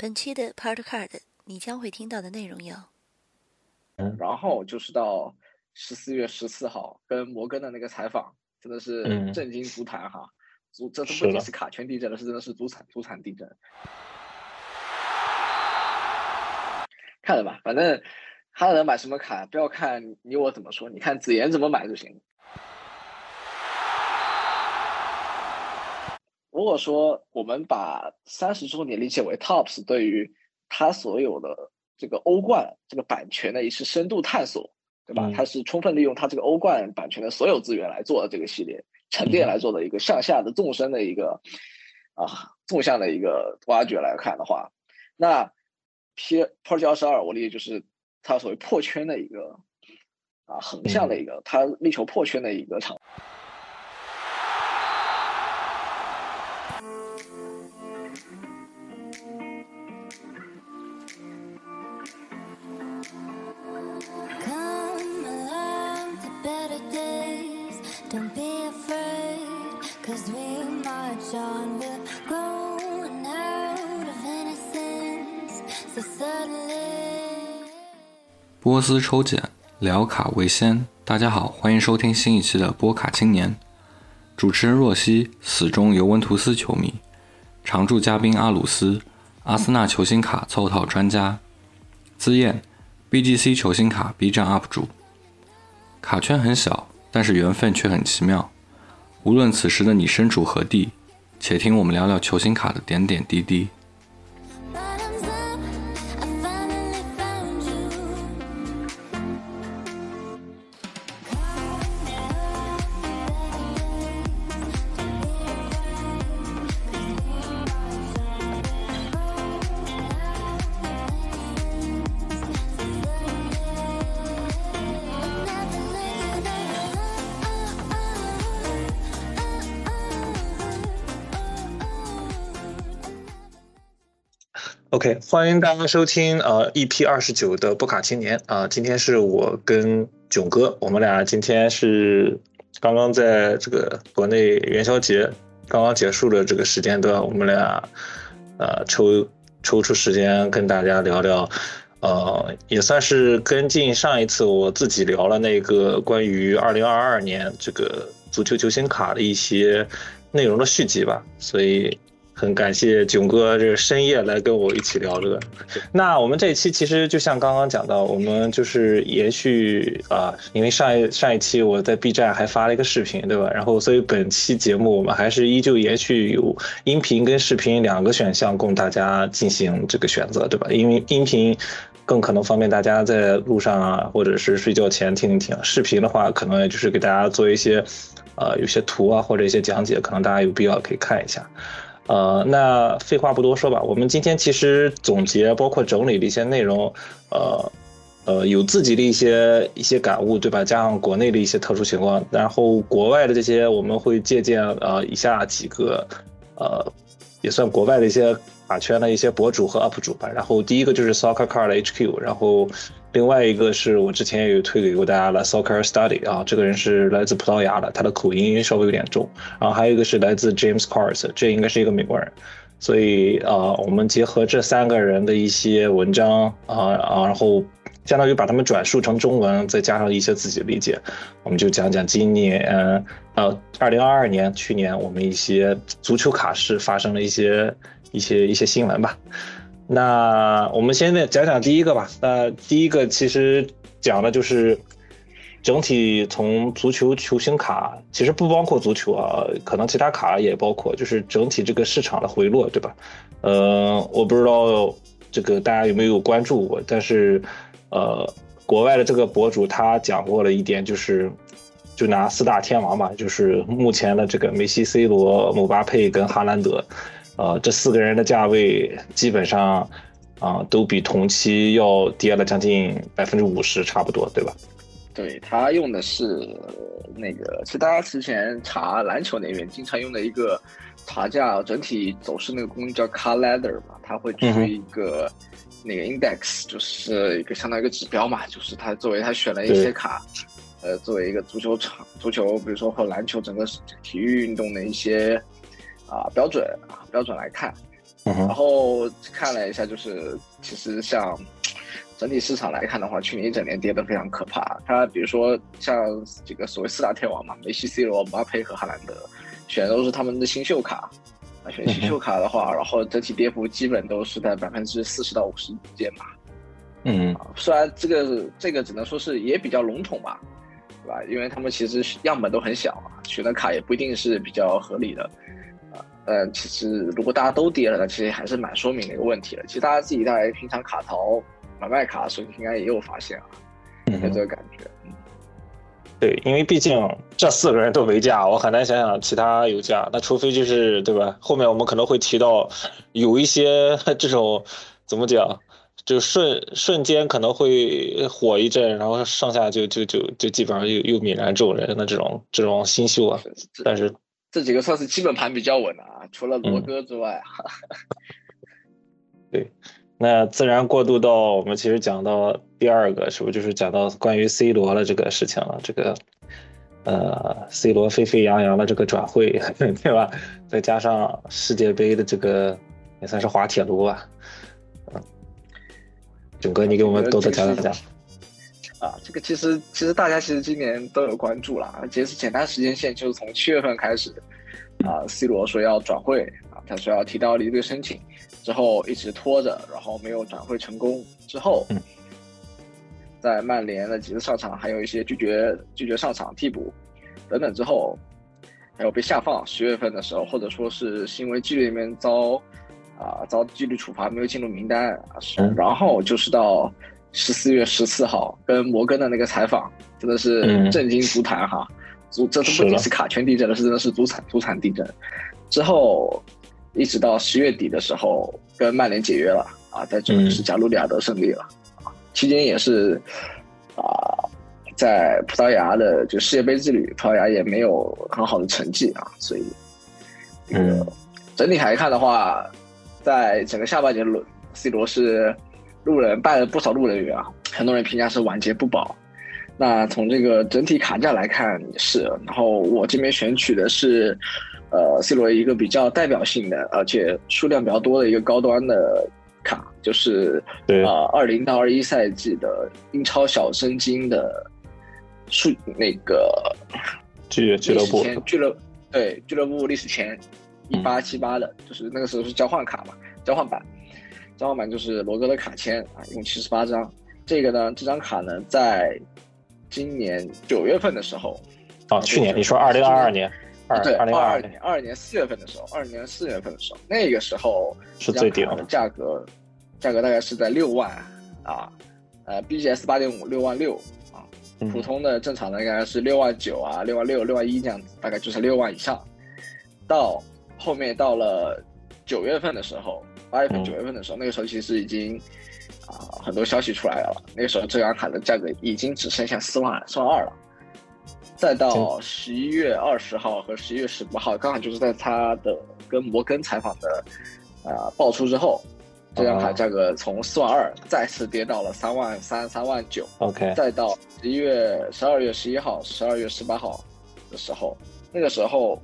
本期的 Part Card，你将会听到的内容有：然后就是到十四月十四号跟摩根的那个采访，真的是震惊足坛哈！足这都不仅是卡圈地震了，是真的是足产足产地震。看了吧，反正哈登买什么卡，不要看你我怎么说，你看子妍怎么买就行。如果说我们把三十周年理解为 TOPS 对于它所有的这个欧冠这个版权的一次深度探索，对吧？它是充分利用它这个欧冠版权的所有资源来做的这个系列沉淀来做的一个向下的纵深的一个啊纵向的一个挖掘来看的话，那十二我理解就是它所谓破圈的一个啊横向的一个它力求破圈的一个场。波斯抽检，聊卡为先。大家好，欢迎收听新一期的波卡青年。主持人若曦，死忠尤文图斯球迷。常驻嘉宾阿鲁斯，阿森纳球星卡凑套专家。资燕，BGC 球星卡 B 站 UP 主。卡圈很小，但是缘分却很奇妙。无论此时的你身处何地。且听我们聊聊球星卡的点点滴滴。OK，欢迎大家收听呃 EP 二十九的波卡青年啊，今天是我跟囧哥，我们俩今天是刚刚在这个国内元宵节刚刚结束的这个时间段，我们俩呃抽抽出时间跟大家聊聊，呃也算是跟进上一次我自己聊了那个关于二零二二年这个足球球星卡的一些内容的续集吧，所以。很感谢囧哥这个深夜来跟我一起聊这个。那我们这一期其实就像刚刚讲到，我们就是延续啊，因为上一上一期我在 B 站还发了一个视频，对吧？然后所以本期节目我们还是依旧延续有音频跟视频两个选项供大家进行这个选择，对吧？因为音频更可能方便大家在路上啊，或者是睡觉前听一听。视频的话，可能也就是给大家做一些呃有些图啊或者一些讲解，可能大家有必要可以看一下。呃，那废话不多说吧，我们今天其实总结包括整理的一些内容，呃，呃，有自己的一些一些感悟，对吧？加上国内的一些特殊情况，然后国外的这些我们会借鉴呃以下几个，呃，也算国外的一些卡圈的一些博主和 UP 主吧。然后第一个就是 Soccer Card HQ，然后。另外一个是我之前也有推给过大家的 Soccer Study 啊，这个人是来自葡萄牙的，他的口音稍微有点重。然后还有一个是来自 James Cars，这应该是一个美国人。所以啊，我们结合这三个人的一些文章啊啊，然后相当于把他们转述成中文，再加上一些自己的理解，我们就讲讲今年呃，二零二二年去年我们一些足球卡市发生了一些一些一些新闻吧。那我们现在讲讲第一个吧。那第一个其实讲的就是整体从足球球星卡，其实不包括足球啊，可能其他卡也包括，就是整体这个市场的回落，对吧？呃，我不知道这个大家有没有关注过，但是呃，国外的这个博主他讲过了一点，就是就拿四大天王嘛，就是目前的这个梅西、C 罗、姆巴佩跟哈兰德。呃，这四个人的价位基本上，啊，都比同期要跌了将近百分之五十，差不多，对吧？对他用的是那个，其实大家之前查篮球那边经常用的一个查价整体走势那个工具叫 Car Ladder 嘛，它会出一个那个 Index，就是一个相当于一个指标嘛，就是他作为他选了一些卡，呃，作为一个足球场、足球，比如说和篮球整个体育运动的一些。啊，标准啊，标准来看，然后看了一下，就是其实像整体市场来看的话，去年一整年跌得非常可怕。它比如说像这个所谓四大天王嘛，梅西、C 罗、姆巴佩和哈兰德，选的都是他们的新秀卡。啊，选新秀卡的话，然后整体跌幅基本都是在百分之四十到五十之间吧。嗯，虽然这个这个只能说是也比较笼统吧，对吧？因为他们其实样本都很小啊，选的卡也不一定是比较合理的。啊，呃，其实如果大家都跌了，那其实还是蛮说明的一个问题了。其实大家自己在平常卡淘买卖卡的时候，应该也有发现啊，有这个感觉。嗯。对，因为毕竟这四个人都没价，我很难想想其他有价。那除非就是对吧？后面我们可能会提到有一些 这种怎么讲，就瞬瞬间可能会火一阵，然后上下就就就就基本上又又泯然众人的这种这种新秀啊。但是这几个算是基本盘比较稳的啊，除了罗哥之外。对。那自然过渡到我们其实讲到第二个，是不是就是讲到关于 C 罗的这个事情了？这个，呃，C 罗沸沸扬扬的这个转会，对吧？再加上世界杯的这个也算是滑铁卢吧。嗯，囧哥，你给我们多多讲讲。啊，这个其实其实大家其实今年都有关注了，其实简单时间线就是从七月份开始，啊，C 罗说要转会啊，他说要提到离队申请。之后一直拖着，然后没有转会成功。之后，在曼联的几次上场，还有一些拒绝拒绝上场替补等等之后，还有被下放。十月份的时候，或者说是行为纪律里面遭啊遭纪律处罚，没有进入名单。然后就是到十四月十四号跟摩根的那个采访，真的是震惊足坛哈！足这次不仅是卡圈地震了，是真的是足产足产地震。之后。一直到十月底的时候，跟曼联解约了啊，在这里是加鲁里亚德胜利了啊，期间也是啊，在葡萄牙的就世界杯之旅，葡萄牙也没有很好的成绩啊，所以嗯，整体来看的话，在整个下半年轮，C 罗是路人拜了不少路人缘啊，很多人评价是晚节不保。那从这个整体卡价来看是，然后我这边选取的是。呃，C 罗一个比较代表性的，而且数量比较多的一个高端的卡，就是啊，二零到二一赛季的英超小生金的数那个俱俱乐部。俱乐对俱乐部历史前一八七八的，就是那个时候是交换卡嘛，交换版，交换版就是罗哥的卡签啊，一共七十八张。这个呢，这张卡呢，在今年九月份的时候啊，去年你说二零二二年。二对，二二年，二二年四月份的时候，二二年四月份的时候，那个时候是最顶的价格，价格大概是在六万啊，呃，BGS 八点五六万六啊，普通的正常的应该是六万九啊，六万六、六万一这样子，大概就是六万以上。到后面到了九月份的时候，八月份、九月份的时候，那个时候其实已经啊很多消息出来了，那个时候这张卡的价格已经只剩下四万四万二了。再到十一月二十号和十一月十八号，刚好就是在他的跟摩根采访的，呃，爆出之后，这张卡价格从四万二再次跌到了三万三、三万九。OK，再到十一月十二月十一号、十二月十八号的时候，那个时候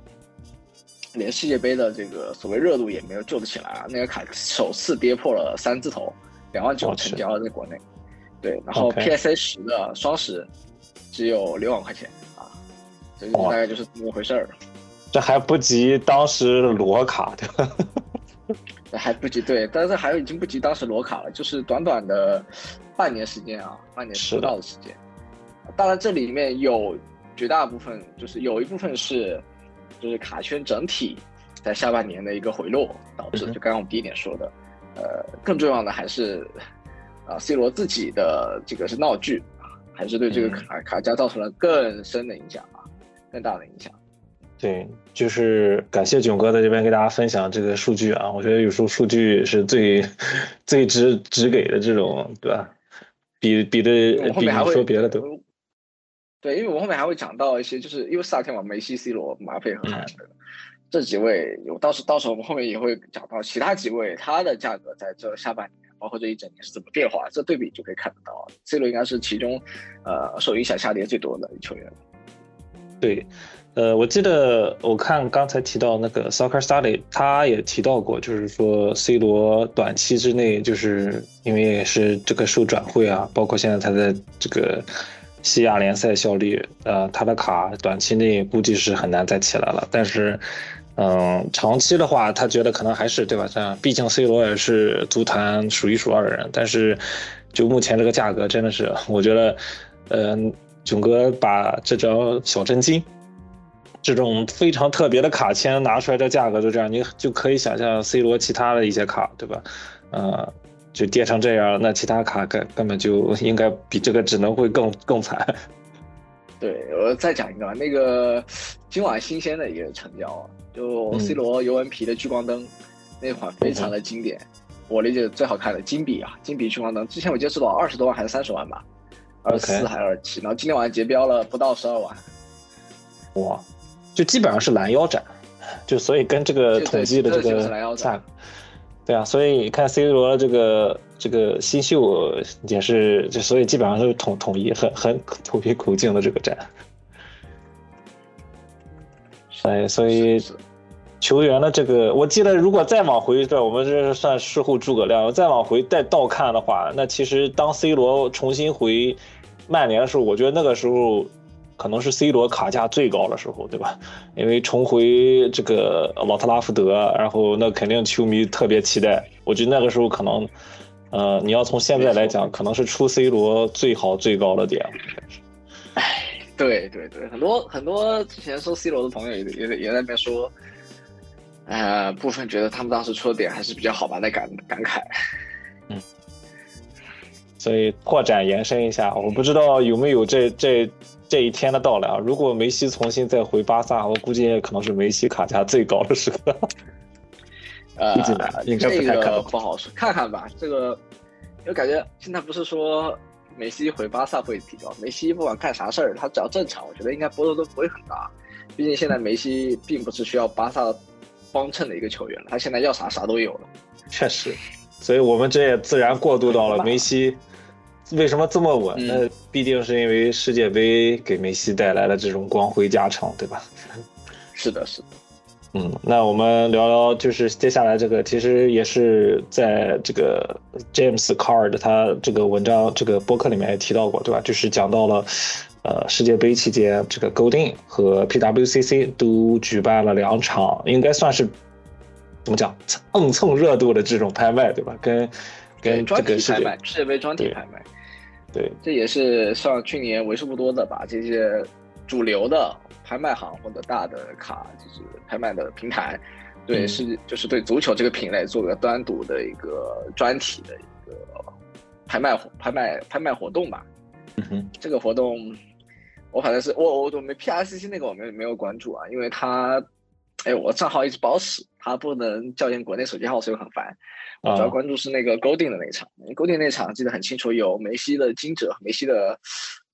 连世界杯的这个所谓热度也没有救得起来啊，那个卡首次跌破了三字头，两万九成交了在国内。对，然后 PSA 十的双十只有六万块钱啊。这大概就是这么回事儿，这还不及当时罗卡的，还不及对，但是还有已经不及当时罗卡了，就是短短的半年时间啊，半年不到的时间。当然这里面有绝大部分，就是有一部分是，就是卡圈整体在下半年的一个回落导致，就刚刚我们第一点说的，呃，更重要的还是啊，C 罗自己的这个是闹剧啊，还是对这个卡卡加造成了更深的影响啊。更大的影响，对，就是感谢囧哥在这边给大家分享这个数据啊，我觉得有时候数据是最最直直给的这种，对吧？比比的比说别的都，对，因为我后面还会讲到一些，就是因为四大天王梅西、C 罗、马佩和哈兰德这几位，有到时到时候我们后面也会讲到其他几位，他的价格在这下半年，包括这一整年是怎么变化，这对比就可以看得到，C 罗应该是其中呃受影响下跌最多的球员。对，呃，我记得我看刚才提到那个 Soccer Study，他也提到过，就是说 C 罗短期之内，就是因为也是这个受转会啊，包括现在他在这个西亚联赛效力，呃，他的卡短期内估计是很难再起来了。但是，嗯，长期的话，他觉得可能还是对吧？这样，毕竟 C 罗也是足坛数一数二的人。但是，就目前这个价格，真的是我觉得，嗯，囧哥把这张小真金。这种非常特别的卡签拿出来的价格就这样，你就可以想象 C 罗其他的一些卡，对吧？呃，就跌成这样了，那其他卡根根本就 应该比这个只能会更更惨。对我再讲一个，那个今晚新鲜的一个成交，就 C 罗尤文皮的聚光灯那款非常的经典，我理解最好看的金笔啊，金笔聚光灯，之前我记得是多少二十多万还是三十万吧，二四还是二七，然后今天晚上结标了不到十二万，哇！就基本上是拦腰斩，就所以跟这个统计的这个价，对啊，所以你看 C 罗这个这个新秀也是，就所以基本上都是统统一很很统一口径的这个战。哎，所以球员的这个，我记得如果再往回，对，我们这是算事后诸葛亮，再往回再倒看的话，那其实当 C 罗重新回曼联的时候，我觉得那个时候。可能是 C 罗卡价最高的时候，对吧？因为重回这个老特拉福德，然后那肯定球迷特别期待。我觉得那个时候可能，呃，你要从现在来讲，可能是出 C 罗最好最高的点。哎，对对对，很多很多之前说 C 罗的朋友也也也在那边说，呃，部分觉得他们当时出的点还是比较好吧，在感感慨。嗯。所以扩展延伸一下，我不知道有没有这这。这一天的到来啊！如果梅西重新再回巴萨，我估计也可能是梅西卡价最高的时刻。呃，这个不好说，看看吧。这个，因为感觉现在不是说梅西回巴萨会提高，梅西不管干啥事儿，他只要正常，我觉得应该波动都不会很大。毕竟现在梅西并不是需要巴萨帮衬的一个球员了，他现在要啥啥都有了。确实，所以我们这也自然过渡到了梅西。为什么这么稳？那必定是因为世界杯给梅西带来了这种光辉加成，对吧？是的，是的。嗯，那我们聊聊，就是接下来这个，其实也是在这个 James Card 他这个文章、这个博客里面也提到过，对吧？就是讲到了，呃，世界杯期间，这个 Goldin 和 PWCC 都举办了两场，应该算是怎么讲，蹭蹭热度的这种拍卖，对吧？跟跟这个拍卖，世界杯专题拍卖。对，这也是像去年为数不多的把这些主流的拍卖行或者大的卡，就是拍卖的平台，对，是就是对足球这个品类做个单独的一个专题的一个拍卖拍卖拍卖活动吧。嗯哼，这个活动我反正是我我我没 P R C C 那个我没没有关注啊，因为他哎我账号一直不好使，它不能校验国内手机号，所以很烦。我主要关注是那个 Golding 的那场，Golding 那场记得很清楚，有梅西的惊蛰，梅西的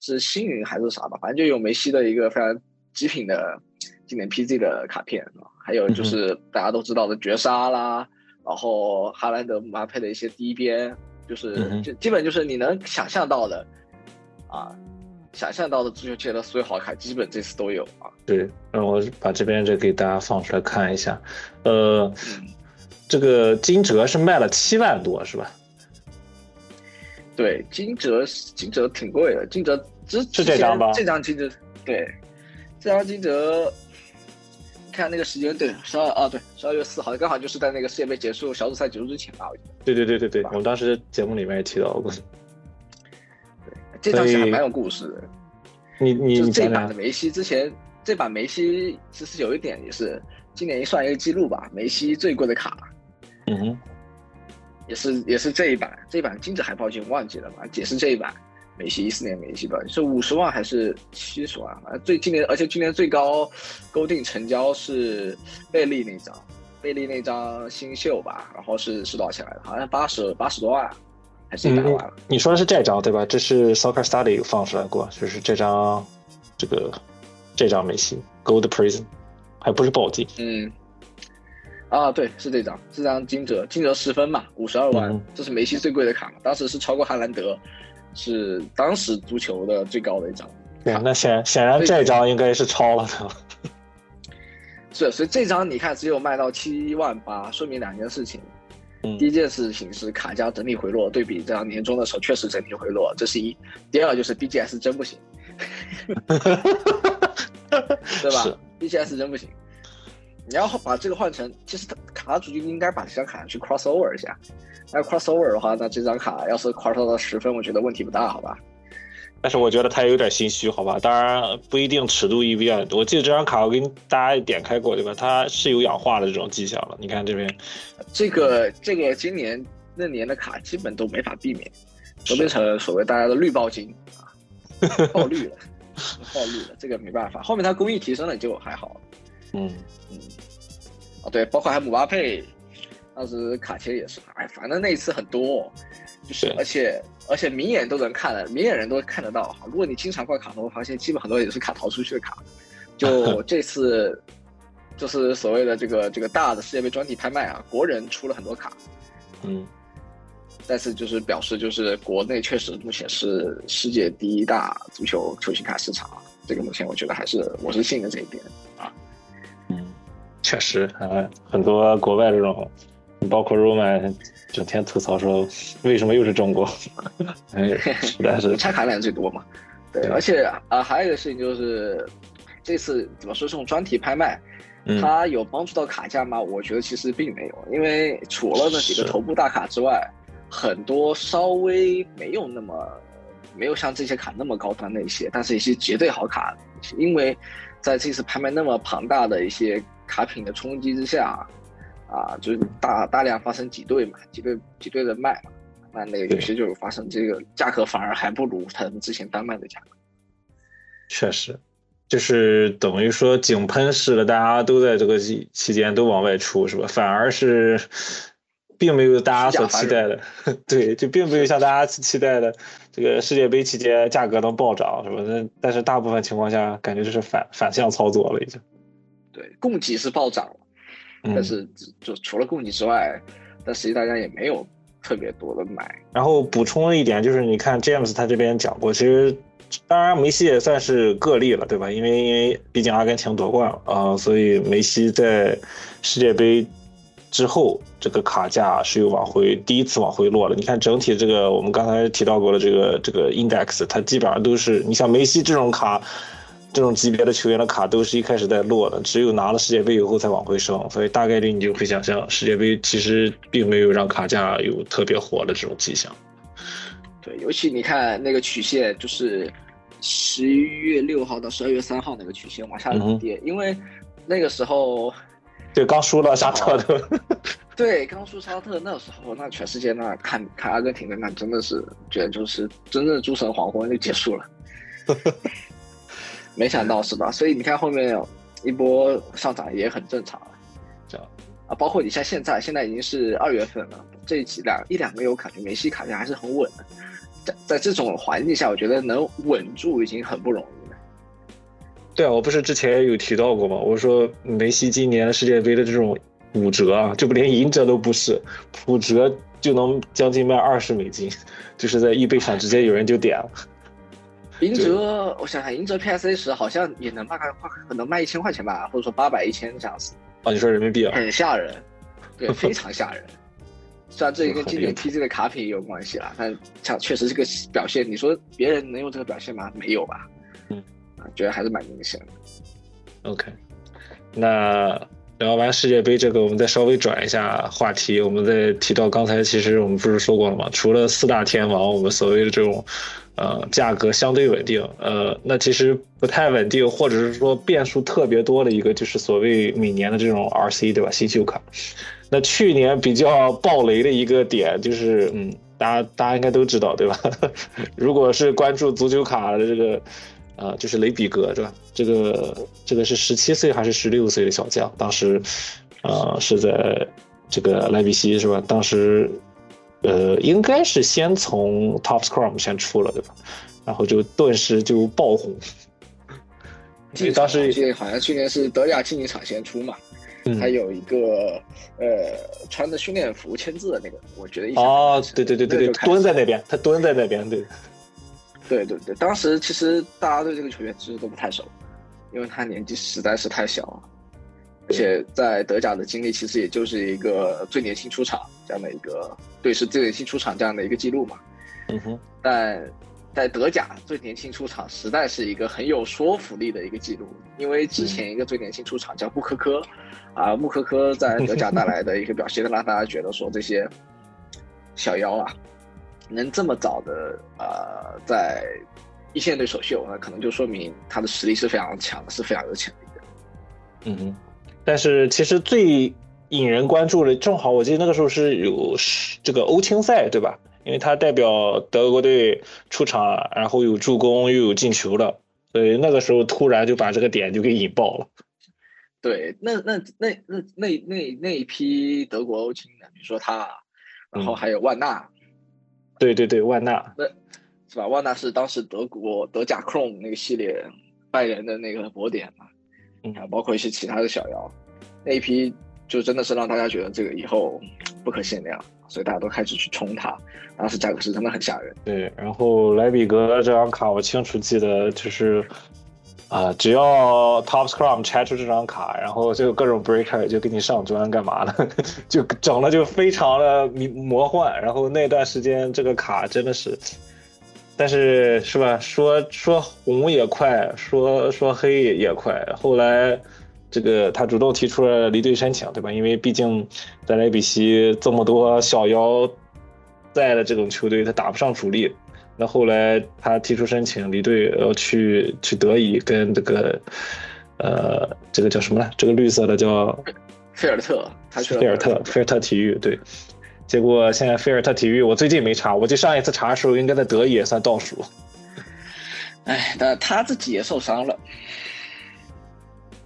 是星云还是啥吧，反正就有梅西的一个非常极品的经典 PZ 的卡片，还有就是大家都知道的绝杀啦，然后哈兰德、姆巴佩的一些低边，就是就基本就是你能想象到的啊，想象到的足球界的所有好卡，基本这次都有啊。对，那我把这边这给大家放出来看一下，呃。这个金哲是卖了七万多，是吧？对，金哲金哲挺贵的，金哲之是这张吧？这张金哲，对，这张金哲，看那个时间，对，十二啊，对，十二月四号，刚好就是在那个世界杯结束、小组赛结束之前吧？我记得。对对对对对，我们当时节目里面也提到过。对，这张其实蛮有故事的。你你这版的梅西之前，这版梅西其实有一点也是今年算一个记录吧，梅西最贵的卡。嗯哼，也是也是这一版，这一版金子海报已经忘记了嘛？也是这一版，梅西一四年梅西吧，是五十万还是七十万？啊，最今年而且今年最高勾定成交是贝利那张，贝利那张新秀吧，然后是是多少钱来的？好像八十八十多万，还是一百万？你说的是这张对吧？这是 Soccer Study 放出来过，就是这张这个这张梅西 Gold Prison，还不是暴击，嗯。啊，对，是这张，这张金折，金折十分嘛，五十二万，这是梅西最贵的卡嘛，当时是超过哈兰德，是当时足球的最高的一张。对，那显显然这张应该是超了的。是，所以这张你看只有卖到七万八，说明两件事情。第一件事情是卡加整体回落，对比这样年终的时候确实整体回落，这是一。第二就是 BGS 真不行，对吧？BGS 真不行。你要把这个换成，其实卡主就应该把这张卡去 crossover 一下。那 crossover 的话，那这张卡要是 crossover 到十分，我觉得问题不大，好吧？但是我觉得他也有点心虚，好吧？当然不一定尺度 EV 我记得这张卡我给大家点开过，对吧？它是有氧化的这种迹象了。你看这边，这个这个今年那年的卡基本都没法避免，都变成所谓大家的绿爆金啊，爆绿了，爆绿了，这个没办法。后面它工艺提升了就还好。嗯嗯，哦对，包括还姆巴佩，当时卡切也是，哎，反正那一次很多，就是而且。而且明眼都能看的，明眼人都看得到哈。如果你经常挂卡通，会发现基本很多也是卡逃出去的卡。就 这次，就是所谓的这个这个大的世界杯专题拍卖啊，国人出了很多卡，嗯，再次就是表示，就是国内确实目前是世界第一大足球球星卡市场。这个目前我觉得还是我是信的这一点啊。嗯，确实啊，很多国外这种，包括 Roman。整天吐槽说为什么又是中国？哎，实在是 拆卡量最多嘛。对，而且啊，还有一个事情就是，这次怎么说这种专题拍卖，它有帮助到卡价吗？我觉得其实并没有，因为除了那几个头部大卡之外，很多稍微没有那么没有像这些卡那么高端的一些，但是一些绝对好卡，因为在这次拍卖那么庞大的一些卡品的冲击之下。啊，就是大大量发生挤兑嘛，挤兑挤兑的卖嘛，那那个有些就是发生这个价格反而还不如他们之前单卖的价格。确实，就是等于说井喷式的，大家都在这个期期间都往外出，是吧？反而是并没有大家所期待的，对，就并没有像大家期待的这个世界杯期间价格能暴涨，是吧？那但是大部分情况下，感觉就是反反向操作了，已经。对，供给是暴涨了。但是就除了供给之外，但实际大家也没有特别多的买。然后补充一点，就是你看 James 他这边讲过，其实当然梅西也算是个例了，对吧？因为因为毕竟阿根廷夺冠了啊，所以梅西在世界杯之后这个卡价是又往回第一次往回落了。你看整体这个我们刚才提到过的这个这个 index，它基本上都是你像梅西这种卡。这种级别的球员的卡都是一开始在落的，只有拿了世界杯以后才往回升，所以大概率你就会想象世界杯其实并没有让卡价有特别火的这种迹象。对，尤其你看那个曲线，就是十一月六号到十二月三号那个曲线往下跌，因为那个时候对刚输了沙特的，对刚输沙特那时候，那全世界那看看阿根廷的那真的是觉得就是真正的诸神黄昏就结束了。没想到是吧？所以你看后面一波上涨也很正常啊。这样啊，包括你像现在，现在已经是二月份了，这几两一两个月我感觉梅西卡价还是很稳的。在在这种环境下，我觉得能稳住已经很不容易了。对啊，我不是之前有提到过吗？我说梅西今年世界杯的这种五折啊，这不连银折都不是，五折就能将近卖二十美金，就是在易贝上直接有人就点了。银折，我想想，银折 PSA 十好像也能大概可能卖一千块钱吧，或者说八百一千这样子。哦，你说人民币啊？很吓人，对，非常吓人。虽然这跟今年 TG 的卡品也有关系啦，但像确实这个表现，你说别人能用这个表现吗？没有吧？嗯，啊，觉得还是蛮明显的。OK，那聊完世界杯这个，我们再稍微转一下话题，我们再提到刚才其实我们不是说过了吗？除了四大天王，我们所谓的这种。呃，价格相对稳定，呃，那其实不太稳定，或者是说变数特别多的一个，就是所谓每年的这种 RC，对吧？新秀卡。那去年比较暴雷的一个点就是，嗯，大家大家应该都知道，对吧？如果是关注足球卡的这个，呃，就是雷比格，对吧？这个这个是十七岁还是十六岁的小将？当时，呃，是在这个莱比锡，是吧？当时。呃，应该是先从 Top Scrum 先出了，对吧？然后就顿时就爆红。记得当时好像去年是德甲竞技场先出嘛，还有一个呃穿着训练服签字的那个，我觉得哦，对对对对对，蹲在那边，他蹲在那边，对。对对对，当时其实大家对这个球员其实都不太熟，因为他年纪实在是太小了。而且在德甲的经历其实也就是一个最年轻出场这样的一个，对，是最年轻出场这样的一个记录嘛。嗯哼，但在德甲最年轻出场实在是一个很有说服力的一个记录，因为之前一个最年轻出场叫穆科科，啊，穆科科在德甲带来的一个表现，让大家觉得说这些小妖啊，能这么早的呃在一线队首秀，那可能就说明他的实力是非常强的，是非常有潜力的。嗯哼，但是其实最引人关注的，正好我记得那个时候是有这个欧青赛，对吧？因为他代表德国队出场，然后有助攻又有进球了，所以那个时候突然就把这个点就给引爆了。对，那那那那那那那一批德国欧青的，比如说他，然后还有万纳，对对对，万纳，那是吧？万纳是当时德国德甲 Chrome 那个系列拜仁的那个博点嘛，嗯，包括一些其他的小妖，那一批就真的是让大家觉得这个以后不可限量。所以大家都开始去冲它，当时价格是真的很吓人。对，然后莱比格这张卡我清楚记得，就是啊，只要 Top Scrum 拆出这张卡，然后就各种 Breaker 就给你上砖干嘛的，就整的就非常的魔幻。然后那段时间这个卡真的是，但是是吧？说说红也快，说说黑也快。后来。这个他主动提出了离队申请，对吧？因为毕竟在莱比锡这么多小妖在的这种球队，他打不上主力。那后来他提出申请离队，要去去德乙跟这个呃，这个叫什么呢？这个绿色的叫菲尔特，他去了菲尔特，菲尔特体育对。结果现在菲尔特体育，我最近没查，我记上一次查的时候，应该在德乙也算倒数。哎，但他自己也受伤了。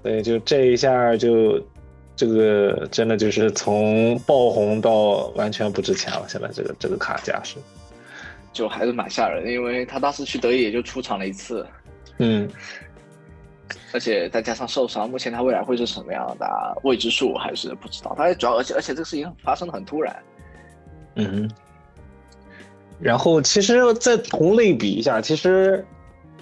对，就这一下就，这个真的就是从爆红到完全不值钱了。现在这个这个卡价是，就还是蛮吓人的，因为他当时去德乙也就出场了一次，嗯，而且再加上受伤，目前他未来会是什么样的未知数还是不知道。他主要而且而且这个事情发生的很突然，嗯，然后其实再同类比一下，其实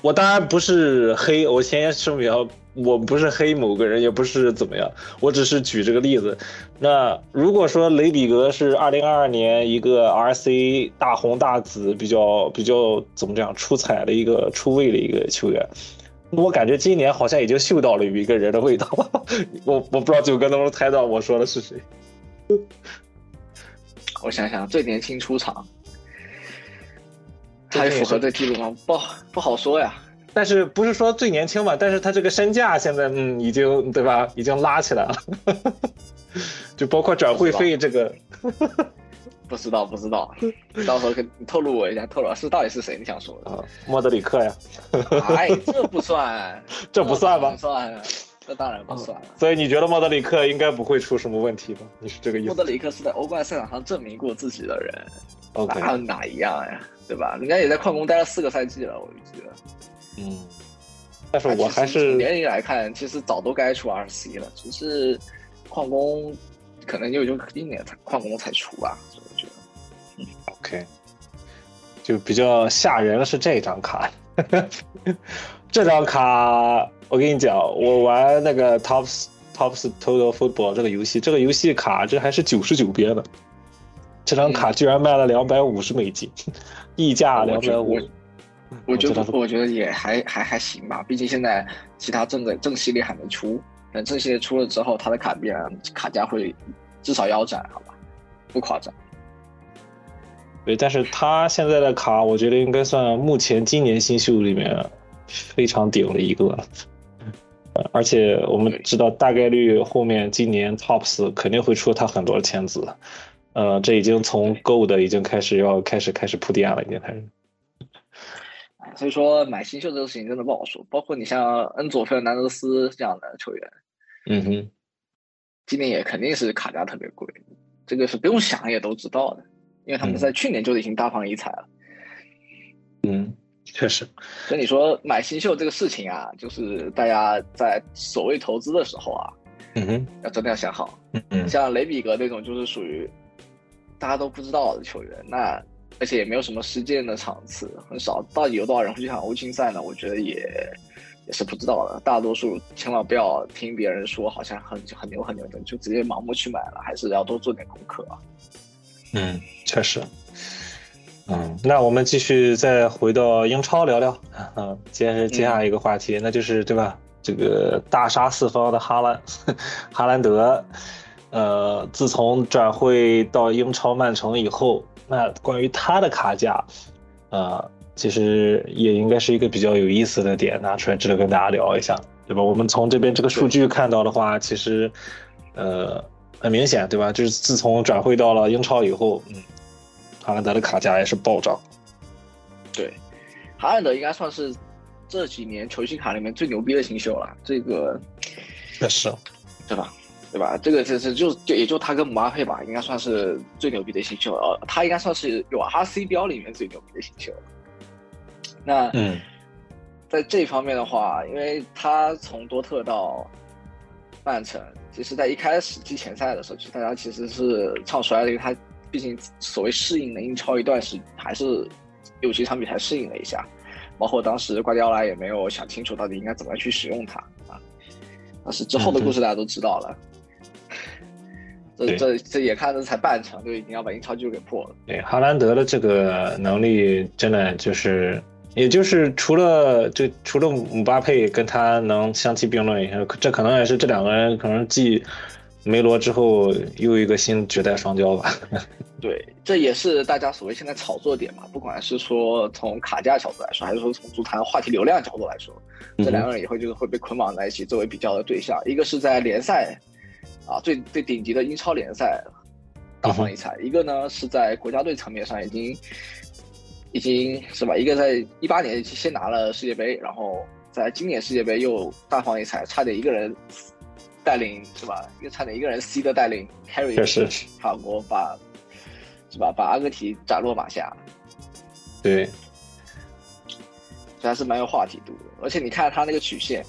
我当然不是黑，我先声明。我不是黑某个人，也不是怎么样，我只是举这个例子。那如果说雷比格是二零二二年一个 RC 大红大紫、比较比较怎么讲出彩的一个出位的一个球员，我感觉今年好像已经嗅到了有一个人的味道。我我不知道九哥能不能猜到我说的是谁？我想想，最年轻出场，还符合这记录吗？不不好说呀。但是不是说最年轻嘛？但是他这个身价现在嗯已经对吧？已经拉起来了，就包括转会费这个，不知道不知道，到时候跟透露我一下，透露是到底是谁？你想说的？莫德里克呀？哎，这不算，这不算吧？算，这当然不算。所以你觉得莫德里克应该不会出什么问题吧？你是这个意思？莫德里克是在欧冠赛场上证明过自己的人哪哪一样呀？对吧？人家也在矿工待了四个赛季了，我记得。嗯，但是我还是年龄来看，其实早都该出 R C 了，只是矿工可能就就今年才矿工才出吧，所以我觉得。嗯，OK，就比较吓人的是这张卡，这张卡我跟你讲，我玩那个 Tops Tops Total Football 这个游戏，这个游戏卡这还是九十九边的，这张卡居然卖了两百五十美金，溢价两百五。我觉得我觉得也还还还行吧，毕竟现在其他正的正系列还没出，等正系列出了之后，它的卡币卡价会至少腰斩，好吧，不夸张。对，但是他现在的卡，我觉得应该算目前今年新秀里面非常顶的一个，而且我们知道大概率后面今年 Tops 肯定会出他很多的签字，呃，这已经从 Gold 已经开始要开始开始铺垫了，已经开始。所以说买新秀这个事情真的不好说，包括你像恩佐费尔南德斯这样的球员，嗯哼，今年也肯定是卡价特别贵，这个是不用想也都知道的，因为他们在去年就已经大放异彩了。嗯，确实。所以你说买新秀这个事情啊，就是大家在所谓投资的时候啊，嗯哼，要真的要想好。嗯嗯，像雷比格那种就是属于大家都不知道的球员，那。而且也没有什么实践的场次，很少。到底有多少人会去看欧青赛呢？我觉得也也是不知道的。大多数千万不要听别人说好像很很牛很牛的，就直接盲目去买了，还是要多做点功课啊。嗯，确实。嗯，那我们继续再回到英超聊聊。嗯，接着接下来一个话题，那就是对吧？这个大杀四方的哈兰 哈兰德，呃，自从转会到英超曼城以后，那关于他的卡价，呃，其实也应该是一个比较有意思的点，拿出来值得跟大家聊一下，对吧？我们从这边这个数据看到的话，其实，呃，很明显，对吧？就是自从转会到了英超以后，嗯。哈兰德的卡价也是暴涨，对，哈兰德应该算是这几年球星卡里面最牛逼的新秀了。这个确实，对吧？对吧？这个这这就就也就他跟姆巴佩吧，应该算是最牛逼的新秀。了，他应该算是有 RC 标里面最牛逼的新秀了。那嗯，在这方面的话，因为他从多特到曼城，其实在一开始季前赛的时候，其实大家其实是唱衰的，因为他。毕竟，所谓适应了英超一段时，还是有几场比赛适应了一下，包括当时瓜迪奥拉也没有想清楚到底应该怎么样去使用它啊。但是之后的故事大家都知道了，这这这眼看着才半程就已经要把英超纪录给破了。对，哈兰德的这个能力真的就是，也就是除了就除了姆巴佩跟他能相提并论这可能也是这两个人可能继。梅罗之后又一个新绝代双骄吧？对，这也是大家所谓现在炒作点嘛。不管是说从卡价角度来说，还是说从足坛话题流量角度来说，这两个人以后就是会被捆绑在一起作为比较的对象。一个是在联赛啊最最顶级的英超联赛大放异彩，一个呢是在国家队层面上已经已经是吧？一个在一八年先拿了世界杯，然后在今年世界杯又大放异彩，差点一个人。带领是吧？又差点一个人 C 的带领 carry 法国把是吧？把阿根廷斩落马下。对，这还是蛮有话题度的。而且你看他那个曲线，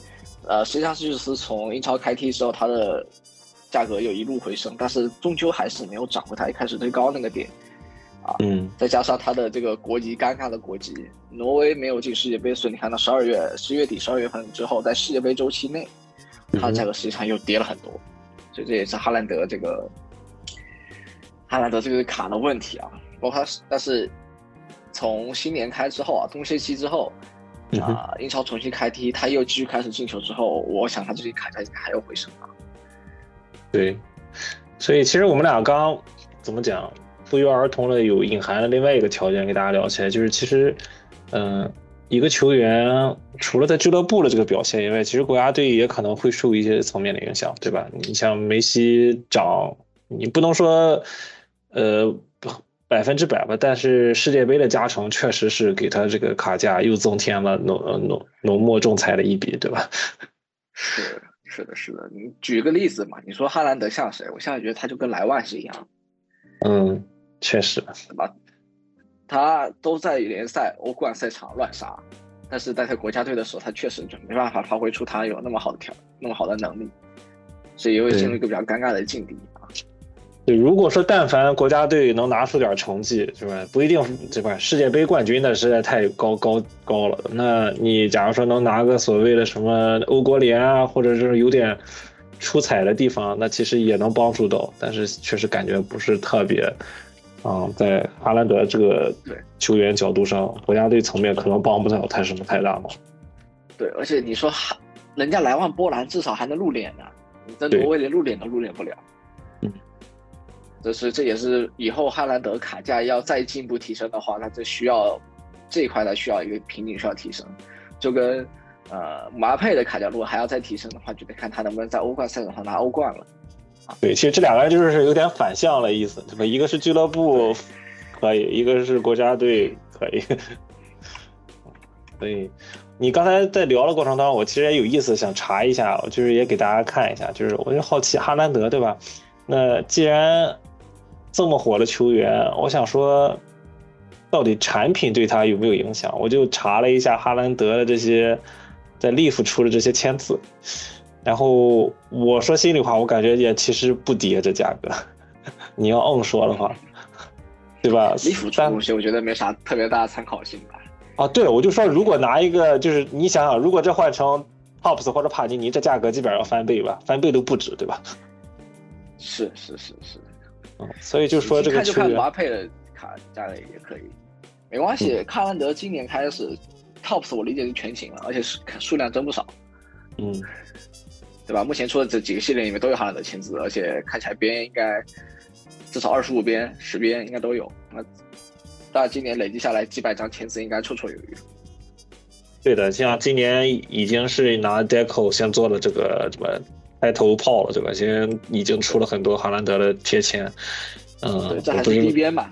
呃，实际上就是从英超开踢之后，他的价格又一路回升，但是终究还是没有涨回它一开始最高那个点啊。嗯。再加上他的这个国籍尴尬的国籍，挪威没有进世界杯，所以你看到十二月十月底十二月份之后，在世界杯周期内。它的价格实际上又跌了很多，所以这也是哈兰德这个哈兰德这个卡的问题啊。包括他，但是从新年开之后啊，冬歇期之后啊，英超重新开踢，他又继续开始进球之后，我想他这些卡价应该还要回升啊。对，所以其实我们俩刚怎么讲，不约而同的有隐含了另外一个条件给大家聊起来，就是其实嗯。一个球员除了在俱乐部的这个表现以外，其实国家队也可能会受一些层面的影响，对吧？你像梅西涨，你不能说，呃，百分之百吧，但是世界杯的加成确实是给他这个卡价又增添了浓浓浓墨重彩的一笔，对吧？是是的，是的。你举个例子嘛？你说哈兰德像谁？我现在觉得他就跟莱万是一样。嗯，确实。对吧？他都在联赛、欧冠赛场乱杀，但是在他国家队的时候，他确实就没办法发挥出他有那么好的条、那么好的能力，所以也会进入一个比较尴尬的境地啊。对，如果说但凡国家队能拿出点成绩，是吧？不一定这块世界杯冠军那实在太高高高了。那你假如说能拿个所谓的什么欧国联啊，或者是有点出彩的地方，那其实也能帮助到，但是确实感觉不是特别。啊，在哈兰德这个球员角度上，国家队层面可能帮不了他什么太大忙。对，而且你说哈，人家莱万波兰至少还能露脸呢，你在挪威连露脸都露脸不了。嗯，这是这也是以后哈兰德卡价要再进一步提升的话，那这需要这一块呢需要一个瓶颈需要提升，就跟呃马佩的卡价如果还要再提升的话，就得看他能不能在欧冠赛场上拿欧冠了。对，其实这两个人就是有点反向的意思，对吧？一个是俱乐部可以，一个是国家队可以。所以你刚才在聊的过程当中，我其实也有意思，想查一下，就是也给大家看一下，就是我就好奇哈兰德，对吧？那既然这么火的球员，我想说，到底产品对他有没有影响？我就查了一下哈兰德的这些在利弗出的这些签字。然后我说心里话，我感觉也其实不跌这价格。你要硬说的话，对吧？利弗出东西，我觉得没啥特别大的参考性吧。啊，对了，我就说如果拿一个，就是你想想，如果这换成 Pops 或者帕尼尼，这价格基本上要翻倍吧，翻倍都不止，对吧？是是是是，嗯，所以就说这个球员，马配的卡价格也可以，没关系。卡兰德今年开始，Tops 我理解是全勤了，而且是数量真不少，嗯，对吧？目前出的这几个系列里面都有哈兰德签字，而且看起来边应该至少二十五边、十边应该都有。那大家今年累计下来几百张签字，应该绰绰有余。对的，像今年已经是拿 Deco 先做了这个什么。开头炮了，对吧？现在已经出了很多哈兰德的贴签，嗯，对，这还是低边吧？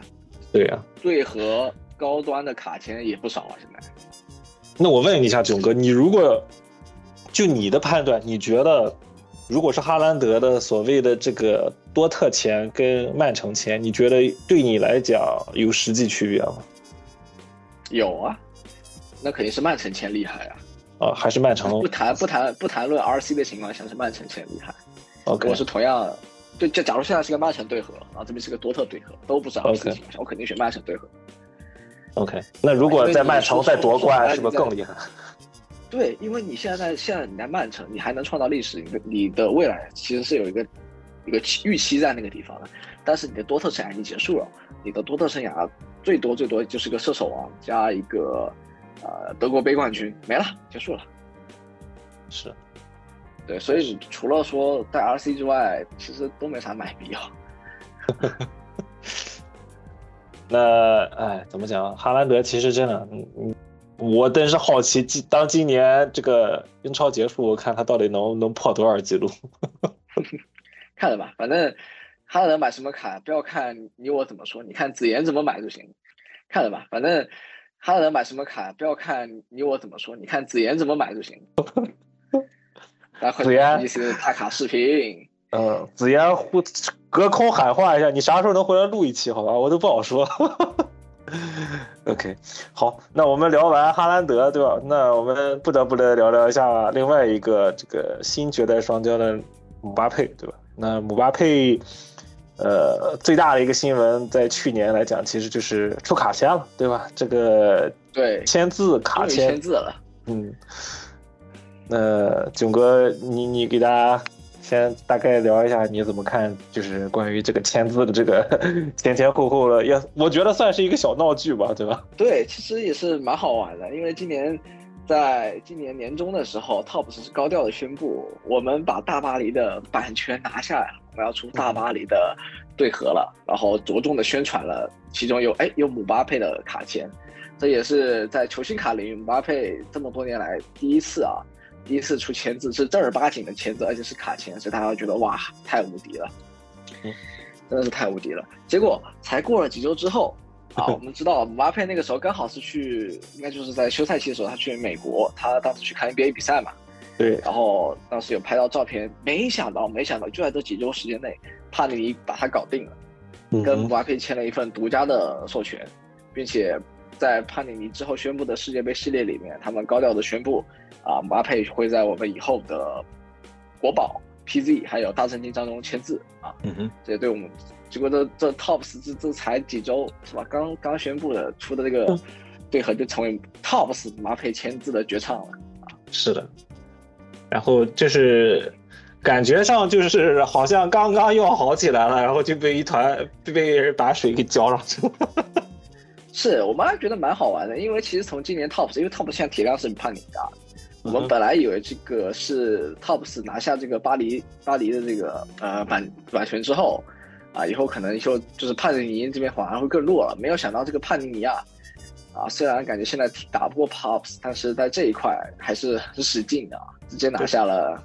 对呀，对和高端的卡签也不少啊，现在。那我问一下囧哥，你如果就你的判断，你觉得如果是哈兰德的所谓的这个多特签跟曼城签，你觉得对你来讲有实际区别吗？有啊，那肯定是曼城签厉害啊。啊，还是曼城不谈不谈不谈论 RC 的情况下，是曼城先厉害。OK，我是同样，就就假如现在是个曼城对合，然后这边是个多特对合，都不是 RC 的情况下，我肯定选曼城对合。OK，那如果在曼城再夺冠，是不是更厉害？对，因为你现在现在你在曼城，你还能创造历史，你的你的未来其实是有一个一个预期在那个地方的。但是你的多特生涯已经结束了，你的多特生涯最多最多就是个射手王加一个。呃，德国杯冠军没了，结束了。是，对，所以除了说带 RC 之外，其实都没啥买必要。那哎，怎么讲？哈兰德其实真的，嗯，我真是好奇，今当今年这个英超结束，我看他到底能能破多少记录。看着吧，反正哈兰德买什么卡，不要看你我怎么说，你看子言怎么买就行。看着吧，反正。哈德买什么卡？不要看你我怎么说，你看子妍怎么买就行。子妍一些大卡视频。嗯，子妍呼隔空喊话一下，你啥时候能回来录一期？好吧，我都不好说。OK，好，那我们聊完哈兰德，对吧？那我们不得不来聊聊一下另外一个这个新绝代双骄的姆巴佩，对吧？那姆巴佩。呃，最大的一个新闻，在去年来讲，其实就是出卡签了，对吧？这个对签字卡签签字了，嗯。那囧哥，你你给大家先大概聊一下你怎么看，就是关于这个签字的这个 前前后后的，也我觉得算是一个小闹剧吧，对吧？对，其实也是蛮好玩的，因为今年在今年年中的时候，TOP 是高调的宣布，我们把大巴黎的版权拿下来了。我要出大巴黎的对合了，然后着重的宣传了，其中有哎有姆巴佩的卡签，这也是在球星卡领域姆巴佩这么多年来第一次啊，第一次出签字是正儿八经的签字，而且是卡签，所以大家觉得哇太无敌了，真的是太无敌了。结果才过了几周之后啊，我们知道姆巴佩那个时候刚好是去，应该就是在休赛期的时候，他去美国，他当时去看 NBA 比赛嘛。对，然后当时有拍到照片，没想到，没想到就在这几周时间内，帕尼尼把他搞定了，跟姆巴佩签了一份独家的授权，并且在帕尼尼之后宣布的世界杯系列里面，他们高调的宣布，啊，姆巴佩会在我们以后的国宝 PZ 还有大圣经当中签字啊，嗯哼，这对我们，结果这这 TOPS 这这才几周是吧？刚刚宣布的出的这个对合就成为 TOPS 姆巴佩签字的绝唱了啊，是的。然后就是感觉上就是好像刚刚要好起来了，然后就被一团被人把水给浇上去了。是我们还觉得蛮好玩的，因为其实从今年 TOPS，因为 TOPS 现在体量是帕尼的，我们本来以为这个是 TOPS 拿下这个巴黎巴黎的这个呃版版权之后啊，以后可能就就是帕尼尼这边反而会更弱了。没有想到这个帕尼尼亚啊，虽然感觉现在打不过 Pops，但是在这一块还是很使劲的。直接拿下了，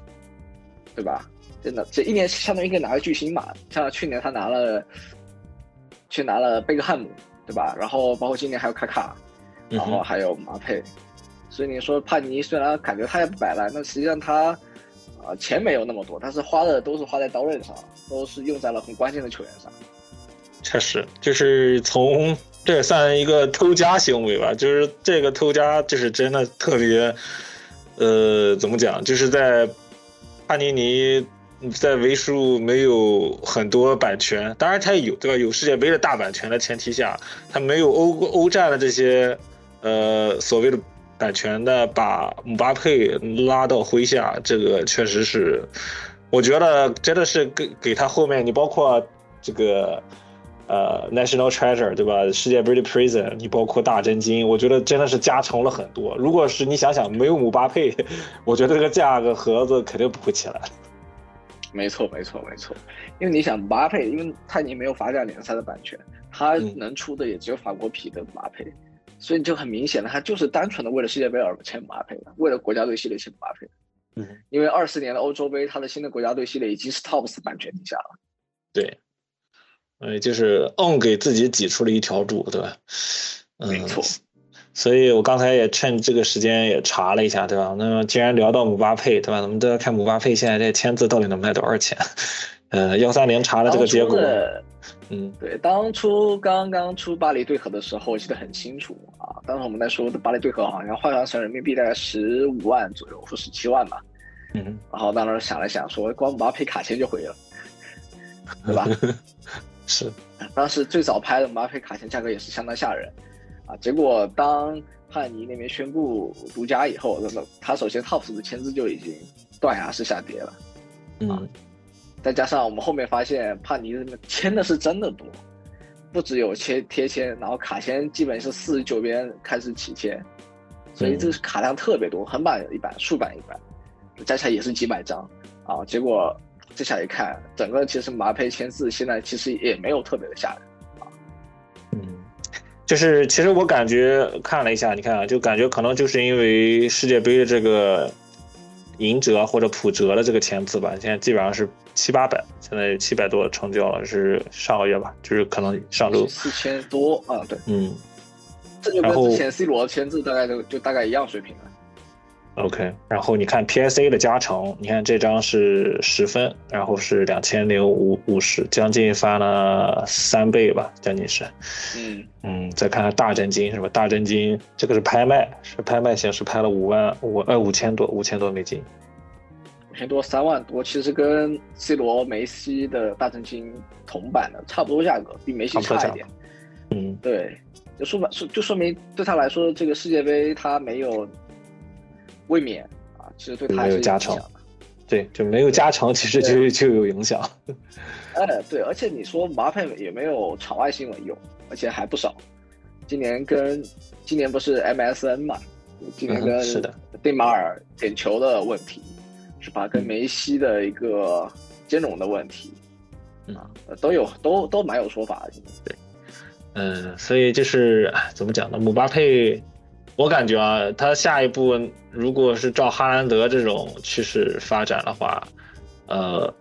对吧？真的，这一年相当于可以拿个巨星嘛。像去年他拿了，去拿了贝克汉姆，对吧？然后包括今年还有卡卡，然后还有马佩。所以你说帕尼虽然感觉他也不摆烂，但实际上他啊钱没有那么多，但是花的都是花在刀刃上，都是用在了很关键的球员上。确实，就是从这也算一个偷家行为吧。就是这个偷家，就是真的特别。呃，怎么讲？就是在帕尼尼在为数没有很多版权，当然他也有，对吧？有世界杯的大版权的前提下，他没有欧欧战的这些呃，所谓的版权的把姆巴佩拉到麾下，这个确实是，我觉得真的是给给他后面，你包括这个呃 National Treasure 对吧？世界杯的 Prison，你包括大真金，我觉得真的是加成了很多。如果是你想想没有姆巴佩，我觉得这个价格盒子肯定不会起来。没错，没错，没错。因为你想姆巴佩，因为他已经没有法甲联赛的版权，他能出的也只有法国皮的姆巴佩。所以就很明显的，他就是单纯的为了世界杯而签姆巴佩的，为了国家队系列签姆巴佩的。嗯，因为二四年的欧洲杯，他的新的国家队系列已经是 TOPS 版权底下了。对，呃，就是硬给自己挤出了一条路，对吧？没错。所以我刚才也趁这个时间也查了一下，对吧？那么既然聊到姆巴佩，对吧？咱们都要看姆巴佩现在这签字到底能卖多少钱？呃，幺三零查了这个结果。嗯，对，当初刚刚出巴黎对合的时候，我记得很清楚啊。当时我们在说的巴黎对合，好像换算成人民币大概十五万左右，或十七万吧。嗯，然后当时想了想，说光姆巴佩卡签就毁了，对吧？是。当时最早拍的姆巴佩卡签价格也是相当吓人啊。结果当汉尼那边宣布独家以后，那么他首先 TOPS 的签字就已经断崖式下跌了。嗯。再加上我们后面发现，帕尼签的是真的多，不只有签贴签，然后卡签基本是四十九边开始起签，所以这个卡量特别多，横版一版，竖版一版，加起来也是几百张啊。结果这下一看，整个其实马佩签字现在其实也没有特别的吓人啊。嗯，就是其实我感觉看了一下，你看啊，就感觉可能就是因为世界杯的这个赢折或者普折的这个签字吧，现在基本上是。七八百，现在七百多成交了，是上个月吧？就是可能上周四千多啊，对，嗯，这就跟之前 C 罗签字大概就就大概一样水平了。OK，然后你看 PSA 的加成，你看这张是十分，然后是两千零五五十，将近翻了三倍吧，将近是。嗯嗯，再看看大真金是吧？大真金这个是拍卖，是拍卖形式拍了五万五呃五千多五千多美金。五千多三万多，其实跟 C 罗、梅西的大真金同版的差不多价格，比梅西差一点。嗯，对，就说明说就说明对他来说，这个世界杯他没有卫冕啊，其实对他没有加成。对，就没有加成，其实就就有影响。哎，对，而且你说马佩也没有场外新闻有，而且还不少。今年跟今年不是 MSN 嘛？今年跟是的，内马尔点球的问题。是吧？跟梅西的一个兼容的问题，啊，都有，都都蛮有说法的。对，嗯，所以就是怎么讲呢？姆巴佩，我感觉啊，他下一步如果是照哈兰德这种趋势发展的话，呃，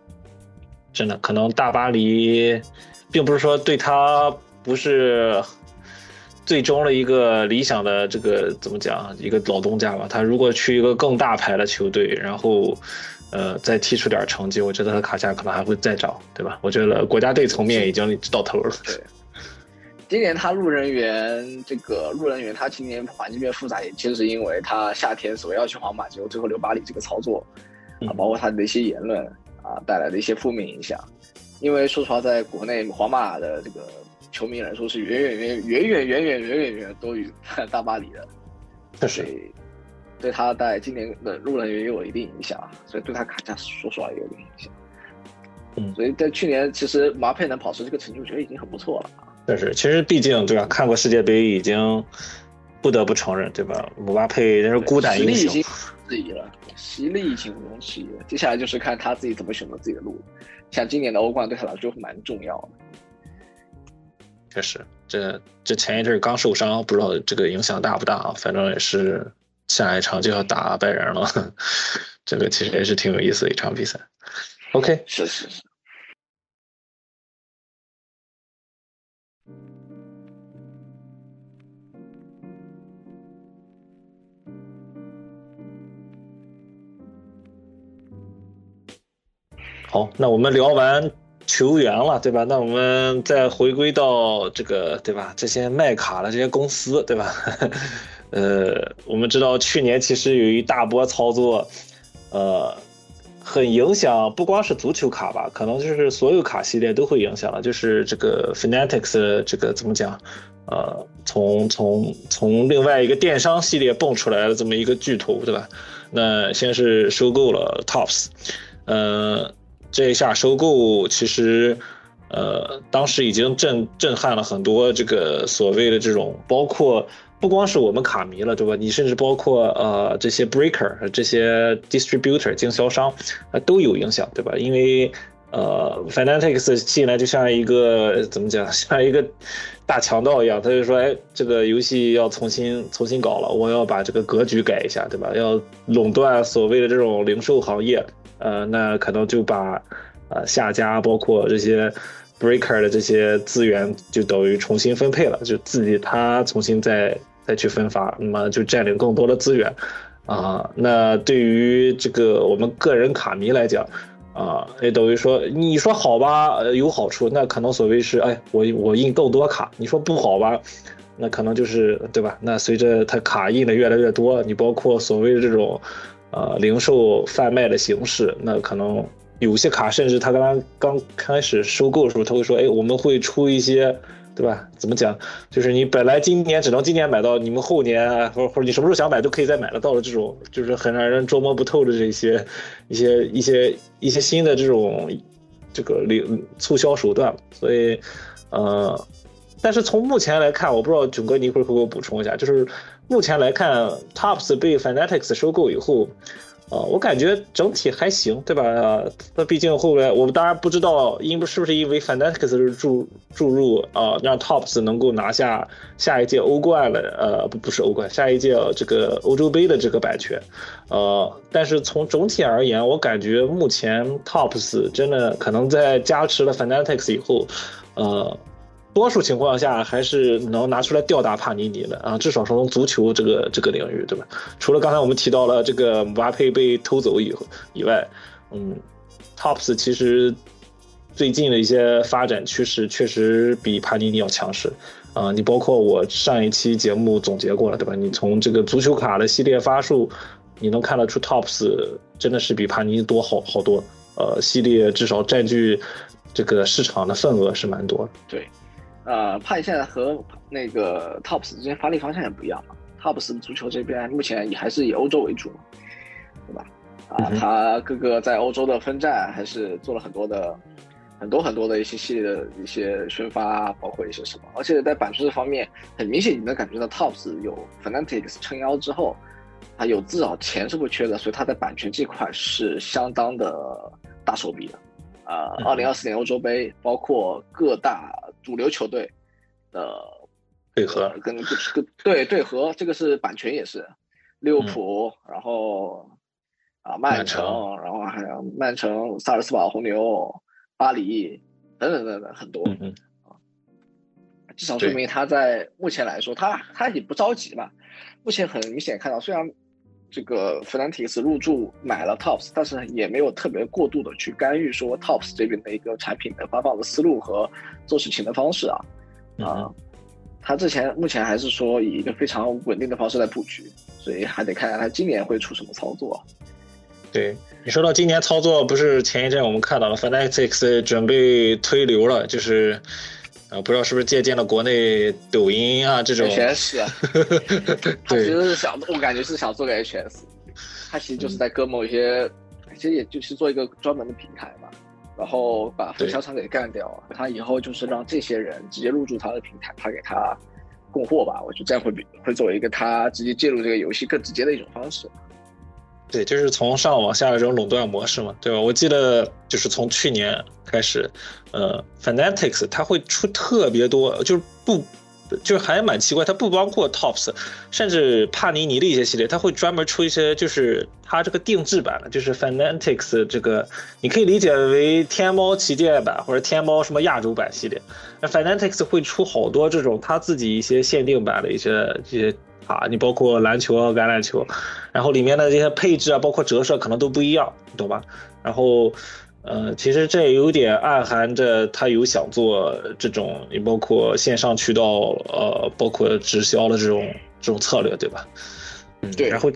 真的可能大巴黎，并不是说对他不是。最终的一个理想的这个怎么讲？一个老东家吧，他如果去一个更大牌的球队，然后，呃，再踢出点成绩，我觉得他卡价可能还会再涨，对吧？我觉得国家队层面已经到头了。今年他路人缘，这个路人缘，他今年环境变复杂，也其实是因为他夏天所要去皇马，结果最后留巴黎这个操作，啊，包括他的一些言论啊，带来的一些负面影响。因为说实话，在国内皇马的这个。球迷来说是远远远远远远远远远远多于 大巴黎的，所以对他在今年的入人员也有一定影响，所以对他卡价说实话也有点影响。嗯，所以在去年其实马佩能保持这个成绩，我觉得已经很不错了啊。但是，其实毕竟对吧？看过世界杯，已经不得不承认对吧？姆巴佩那是孤胆英雄，质疑了，实力已经毋庸置疑了。接下来就是看他自己怎么选择自己的路。像今年的欧冠对他来说蛮重要的。确实，这这前一阵刚受伤，不知道这个影响大不大啊？反正也是下一场就要打拜仁了，这个其实也是挺有意思的一场比赛。OK，是是是。好，那我们聊完。球员了，对吧？那我们再回归到这个，对吧？这些卖卡的这些公司，对吧？呃，我们知道去年其实有一大波操作，呃，很影响，不光是足球卡吧，可能就是所有卡系列都会影响了。就是这个 Fanatics 这个怎么讲？呃，从从从另外一个电商系列蹦出来的这么一个巨头，对吧？那先是收购了 Tops，呃，这一下收购其实，呃，当时已经震震撼了很多这个所谓的这种，包括不光是我们卡迷了，对吧？你甚至包括呃这些 Breaker 这些 Distributor 经销商啊都有影响，对吧？因为呃 Fanatics 进来就像一个怎么讲，像一个。大强盗一样，他就说：“哎，这个游戏要重新重新搞了，我要把这个格局改一下，对吧？要垄断所谓的这种零售行业，呃，那可能就把呃下家包括这些 breaker 的这些资源就等于重新分配了，就自己他重新再再去分发，那么就占领更多的资源啊。那对于这个我们个人卡迷来讲。”啊，也等于说，你说好吧，呃，有好处，那可能所谓是，哎，我我印更多卡。你说不好吧，那可能就是，对吧？那随着它卡印的越来越多，你包括所谓的这种，呃，零售贩卖的形式，那可能有些卡，甚至他刚刚刚开始收购的时候，他会说，哎，我们会出一些。对吧？怎么讲？就是你本来今年只能今年买到，你们后年啊或者或者你什么时候想买都可以再买得到的这种，就是很让人捉摸不透的这些一些一些一些新的这种这个零促销手段。所以，呃，但是从目前来看，我不知道囧哥你一会儿会给我补充一下，就是目前来看，Tops 被 Fanatics 收购以后。啊，我感觉整体还行，对吧？那毕竟后来我们当然不知道，因是不是因为 Fanatics 注注入啊，让 Tops 能够拿下下一届欧冠了？呃，不不是欧冠，下一届这个欧洲杯的这个版权。呃，但是从总体而言，我感觉目前 Tops 真的可能在加持了 Fanatics 以后，呃。多数情况下还是能拿出来吊打帕尼尼的啊，至少从足球这个这个领域，对吧？除了刚才我们提到了这个姆巴佩被偷走以以外，嗯，Tops 其实最近的一些发展趋势确实比帕尼尼要强势啊。你包括我上一期节目总结过了，对吧？你从这个足球卡的系列发数，你能看得出 Tops 真的是比帕尼尼多好好多，呃，系列至少占据这个市场的份额是蛮多，对。呃，派现在和那个 Tops 之间发力方向也不一样嘛。Tops 足球这边目前也还是以欧洲为主嘛，对吧？啊，他各个在欧洲的分站还是做了很多的、很多很多的一些系列的一些宣发，包括一些什么。而且在版权这方面，很明显你能感觉到 Tops 有 Fanatics 撑腰之后，他有至少钱是不缺的，所以他在版权这块是相当的大手笔的。呃，二零二四年欧洲杯，包括各大主流球队的对合，跟跟对对合，这个是版权也是，利物浦，然后啊曼城，然后还有曼城、萨尔斯堡红牛、巴黎等等等等很多嗯，至少说明他在目前来说，他他也不着急嘛。目前很明显看到，虽然。这个 Fanatics 入驻买了 Tops，但是也没有特别过度的去干预说 Tops 这边的一个产品的发放的思路和做事情的方式啊啊，他之前目前还是说以一个非常稳定的方式来布局，所以还得看看他今年会出什么操作。对你说到今年操作，不是前一阵我们看到了 Fanatics 准备推流了，就是。啊，不知道是不是借鉴了国内抖音啊这种？HS，他其实是想，我感觉是想做个 HS，他其实就是在割某一些，其实也就是做一个专门的平台嘛，然后把分销商给干掉，他以后就是让这些人直接入驻他的平台，他给他供货吧，我觉得这样会比会作为一个他直接介入这个游戏更直接的一种方式。对，就是从上往下的这种垄断模式嘛，对吧？我记得就是从去年开始，呃，Fanatics 它会出特别多，就是不，就是还蛮奇怪，它不包括 Tops，甚至帕尼尼的一些系列，它会专门出一些，就是它这个定制版的，就是 Fanatics 这个，你可以理解为天猫旗舰版或者天猫什么亚洲版系列。那 Fanatics 会出好多这种它自己一些限定版的一些这些。啊，你包括篮球、橄榄球，然后里面的这些配置啊，包括折射可能都不一样，你懂吧？然后，呃，其实这也有点暗含着他有想做这种，你包括线上渠道，呃，包括直销的这种这种策略，对吧？嗯，对。然后，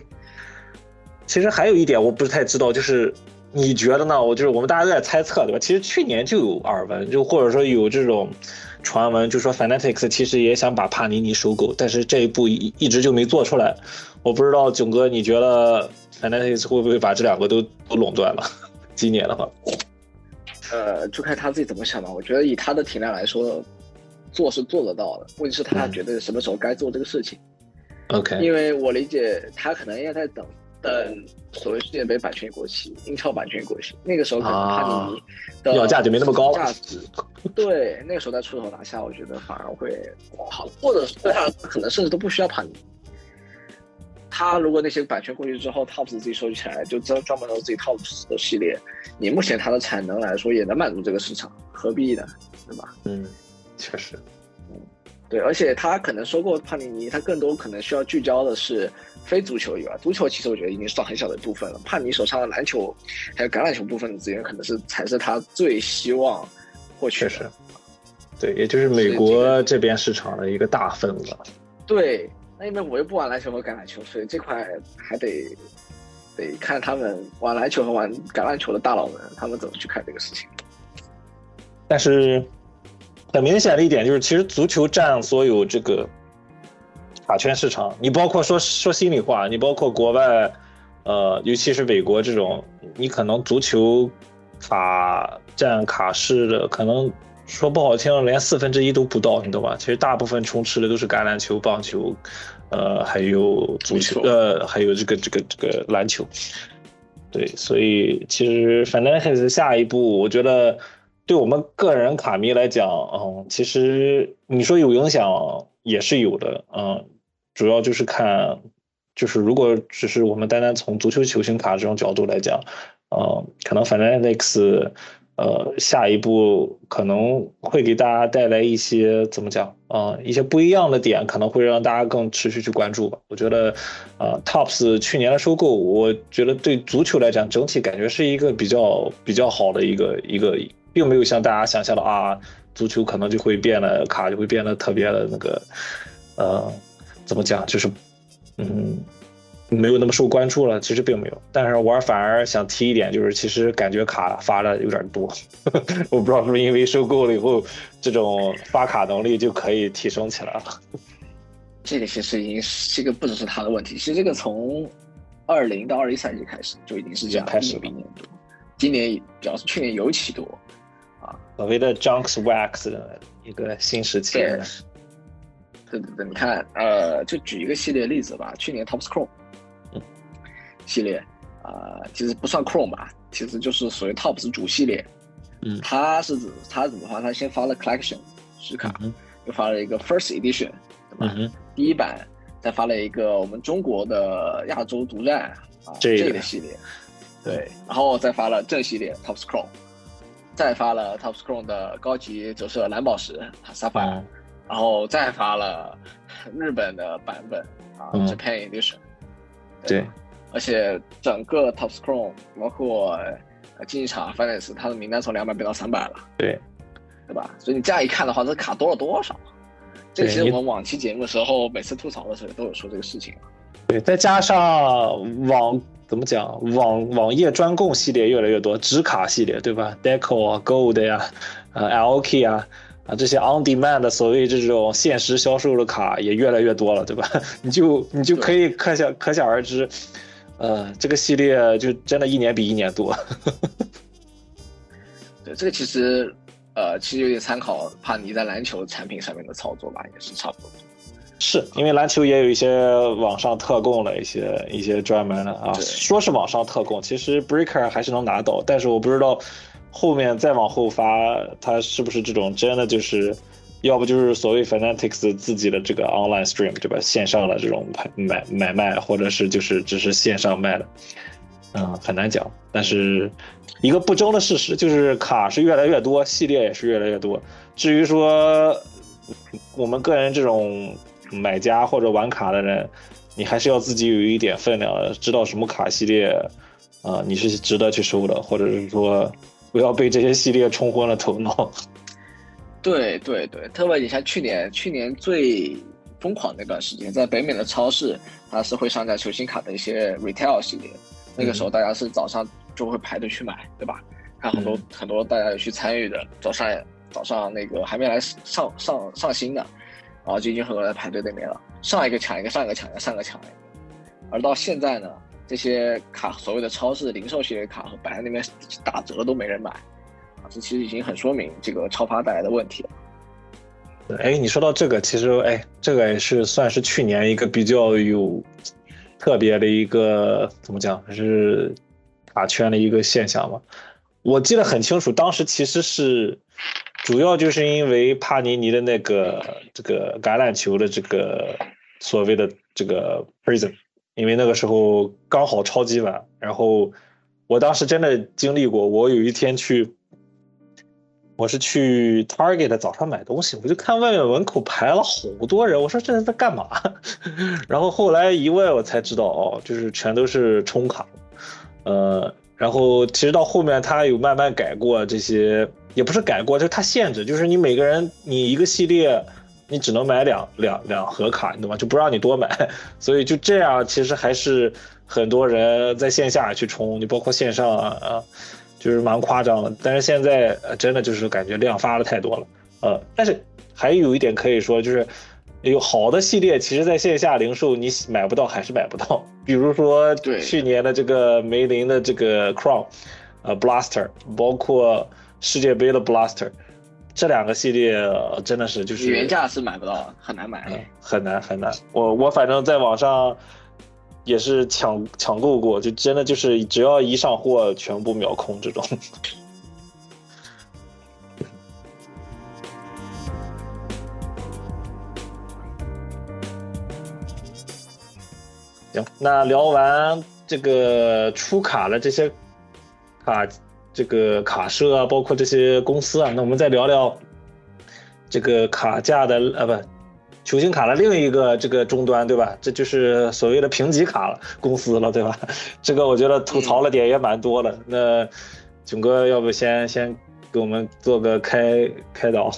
其实还有一点我不是太知道，就是你觉得呢？我就是我们大家都在猜测，对吧？其实去年就有耳闻，就或者说有这种传闻，就说 Fanatics 其实也想把帕尼尼收购，但是这一步一一直就没做出来。我不知道囧哥，你觉得 Fanatics 会不会把这两个都都垄断了？今年的话，呃，就看他自己怎么想吧。我觉得以他的体量来说，做是做得到的，问题是他觉得什么时候该做这个事情。OK，因为我理解他可能也在等。等所谓世界杯版权过期，英超版权过期，那个时候可能帕尼尼的要价就没那么高，价值对，那个时候再出手拿下，我觉得反而会好，或者是他可能甚至都不需要帕尼。他如果那些版权过去之后，TOPS 自己收集起来，就专专门做自己 TOPS 的系列，你目前它的产能来说也能满足这个市场，何必呢？对吧？嗯，确实，嗯，对，而且他可能收购帕尼尼，他更多可能需要聚焦的是。非足球以外，足球其实我觉得已经算很小的一部分了。帕尼手上的篮球还有橄榄球部分的资源，可能是才是他最希望获取的。对，也就是美国这边市场的一个大份额。对，那因为我又不玩篮球和橄榄球，所以这块还得得看他们玩篮球和玩橄榄球的大佬们他们怎么去看这个事情。但是很明显的一点就是，其实足球占所有这个。卡圈市场，你包括说说心里话，你包括国外，呃，尤其是美国这种，你可能足球卡占卡市的，可能说不好听，连四分之一都不到，你懂吧？其实大部分充斥的都是橄榄球、棒球，呃，还有足球，呃，还有这个这个这个篮球。对，所以其实反正还是下一步，我觉得对我们个人卡迷来讲，嗯，其实你说有影响也是有的，嗯。主要就是看，就是如果只是我们单单从足球球星卡这种角度来讲，呃，可能 Fanatics，呃，下一步可能会给大家带来一些怎么讲啊，一些不一样的点，可能会让大家更持续去关注吧。我觉得，啊，Tops 去年的收购，我觉得对足球来讲，整体感觉是一个比较比较好的一个一个，并没有像大家想象的啊，足球可能就会变得卡就会变得特别的那个，呃。怎么讲？就是，嗯，没有那么受关注了。其实并没有，但是我反而想提一点，就是其实感觉卡发的有点多。我不知道是不是因为收购了以后，这种发卡能力就可以提升起来了。这个其实已经这个不只是他的问题，其实这个从二零到二一赛季开始就已经是这样，开始比年多。今年主要是去年尤其多啊，所谓的 Junks Wax 的一个新时期。对对对，你看，呃，就举一个系列例子吧，去年 Tops Chrome 系列，啊，其实不算 Chrome 吧，其实就是属于 Tops 主系列。嗯，它是指它怎么发？它先发了 Collection 实卡，又发了一个 First Edition，对吧？第一版，再发了一个我们中国的亚洲独占啊这个系列，对，然后再发了正系列 Tops Chrome，再发了 Tops Chrome 的高级折射蓝宝石 Sapphire。然后再发了日本的版本啊，Japan Edition。对，而且整个 Top Scroll 包括竞技场 Finance，它的名单从两百变到三百了。对，对吧？所以你这样一看的话，这卡多了多少？这其实我们往期节目的时候，每次吐槽的时候都有说这个事情。对，再加上网怎么讲，网网页专供系列越来越多，纸卡系列对吧？Deco 啊，Gold 呀，呃，LK 啊。啊，这些 on demand 的所谓这种限时销售的卡也越来越多了，对吧？你就你就可以可想可想而知，呃，这个系列就真的一年比一年多。对，这个其实呃，其实有点参考帕尼在篮球产品上面的操作吧，也是差不多。是因为篮球也有一些网上特供的一些一些专门的啊，说是网上特供，其实 breaker 还是能拿到，但是我不知道。后面再往后发，它是不是这种真的就是，要不就是所谓 Fanatics 自己的这个 online stream 对吧？线上的这种买买卖，或者是就是只是线上卖的，嗯，很难讲。但是一个不争的事实就是卡是越来越多，系列也是越来越多。至于说我们个人这种买家或者玩卡的人，你还是要自己有一点分量，知道什么卡系列啊你是值得去收的，或者是说。不要被这些系列冲昏了头脑。对对对，特别你像去年，去年最疯狂那段时间，在北美的超市，它是会上架球星卡的一些 retail 系列。那个时候大家是早上就会排队去买，对吧？看很多很多大家有去参与的，早上早上那个还没来上上上新的，然后就已经很多人在排队那边了，上一个抢一个，上一个抢一个，上一个抢一个。而到现在呢，这些卡所谓的超市零售系列卡和摆在那边打折都没人买，啊，这其实已经很说明这个超发带来的问题了。哎，你说到这个，其实哎，这个也是算是去年一个比较有特别的一个怎么讲，是卡圈的一个现象嘛。我记得很清楚，当时其实是主要就是因为帕尼尼的那个这个橄榄球的这个所谓的这个 prison。因为那个时候刚好超级晚，然后我当时真的经历过。我有一天去，我是去 Target 早上买东西，我就看外面门口排了好多人，我说这是在干嘛？然后后来一问，我才知道哦，就是全都是充卡。呃，然后其实到后面他有慢慢改过这些，也不是改过，就是他限制，就是你每个人你一个系列。你只能买两两两盒卡，你懂吗？就不让你多买，所以就这样，其实还是很多人在线下去冲，你包括线上啊，就是蛮夸张的。但是现在真的就是感觉量发的太多了，呃，但是还有一点可以说，就是有好的系列，其实在线下零售你买不到还是买不到。比如说去年的这个梅林的这个 Crown，呃，Blaster，包括世界杯的 Blaster。这两个系列真的是就是原价是买不到，很难买，很难很难。我我反正在网上也是抢抢购过，就真的就是只要一上货，全部秒空这种。行，那聊完这个出卡的这些卡。这个卡社啊，包括这些公司啊，那我们再聊聊这个卡价的呃不，球星卡的另一个这个终端，对吧？这就是所谓的评级卡了公司了，对吧？这个我觉得吐槽了点也蛮多的。那囧哥，要不先先给我们做个开开导？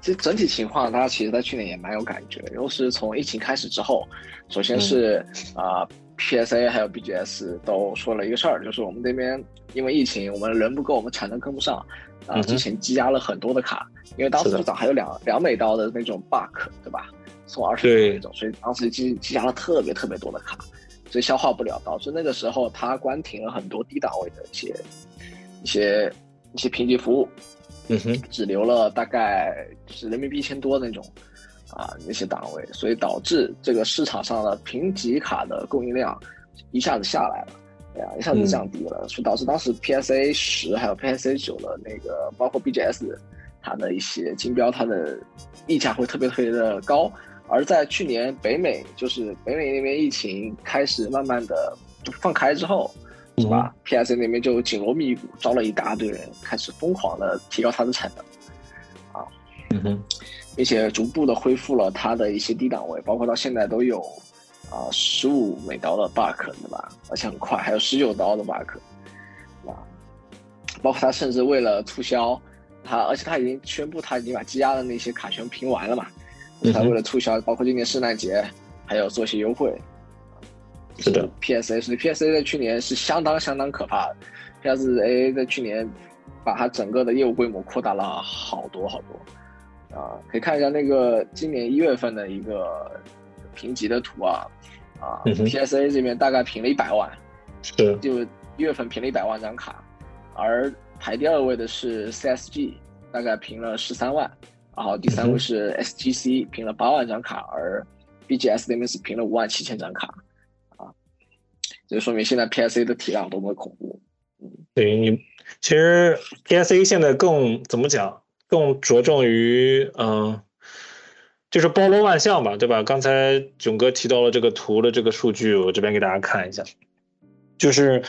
其实整体情况，大家其实在去年也蛮有感觉，尤其是从疫情开始之后，首先是啊。PSA 还有 BGS 都说了一个事儿，就是我们这边因为疫情，我们人不够，我们产能跟不上，啊，之前积压了很多的卡，因为当时最早还有两两美刀的那种 bug，对吧？送二十那种，所以当时积积压了特别特别多的卡，所以消化不了，导致那个时候它关停了很多低档位的一些一些一些评级服务，嗯哼，只留了大概是人民币一千多那种。啊，那些档位，所以导致这个市场上的评级卡的供应量一下子下来了，哎呀，一下子降低了，所以导致当时 PSA 十还有 PSA 九的那个，包括 BGS 它的一些金标，它的溢价会特别特别的高。而在去年北美，就是北美那边疫情开始慢慢的放开之后，是吧？PSA 那边就紧锣密鼓招了一大堆人，开始疯狂的提高它的产能，啊，嗯哼。并且逐步的恢复了它的一些低档位，包括到现在都有啊十五美刀的 bug，对吧？而且很快，还有十九刀的 bug，啊，包括它甚至为了促销，它而且它已经宣布它已经把积压的那些卡全平完了嘛，它为了促销，包括今年圣诞节还有做些优惠，是的，PSA 是 PSA 在去年是相当相当可怕的，PSA 在去年把它整个的业务规模扩大了好多好多。啊，可以看一下那个今年一月份的一个评级的图啊，啊，PSA 这边大概评了一百万，是，就一月份评了一百万张卡，而排第二位的是 CSG，大概评了十三万，然后第三位是 SGC，评了八万张卡，而 BGS 那边是评了五万七千张卡，啊，这说明现在 PSA 的体量多么恐怖，嗯，对你，其实 PSA 现在更怎么讲？更着重于嗯，就是包罗万象吧，对吧？刚才囧哥提到了这个图的这个数据，我这边给大家看一下，就是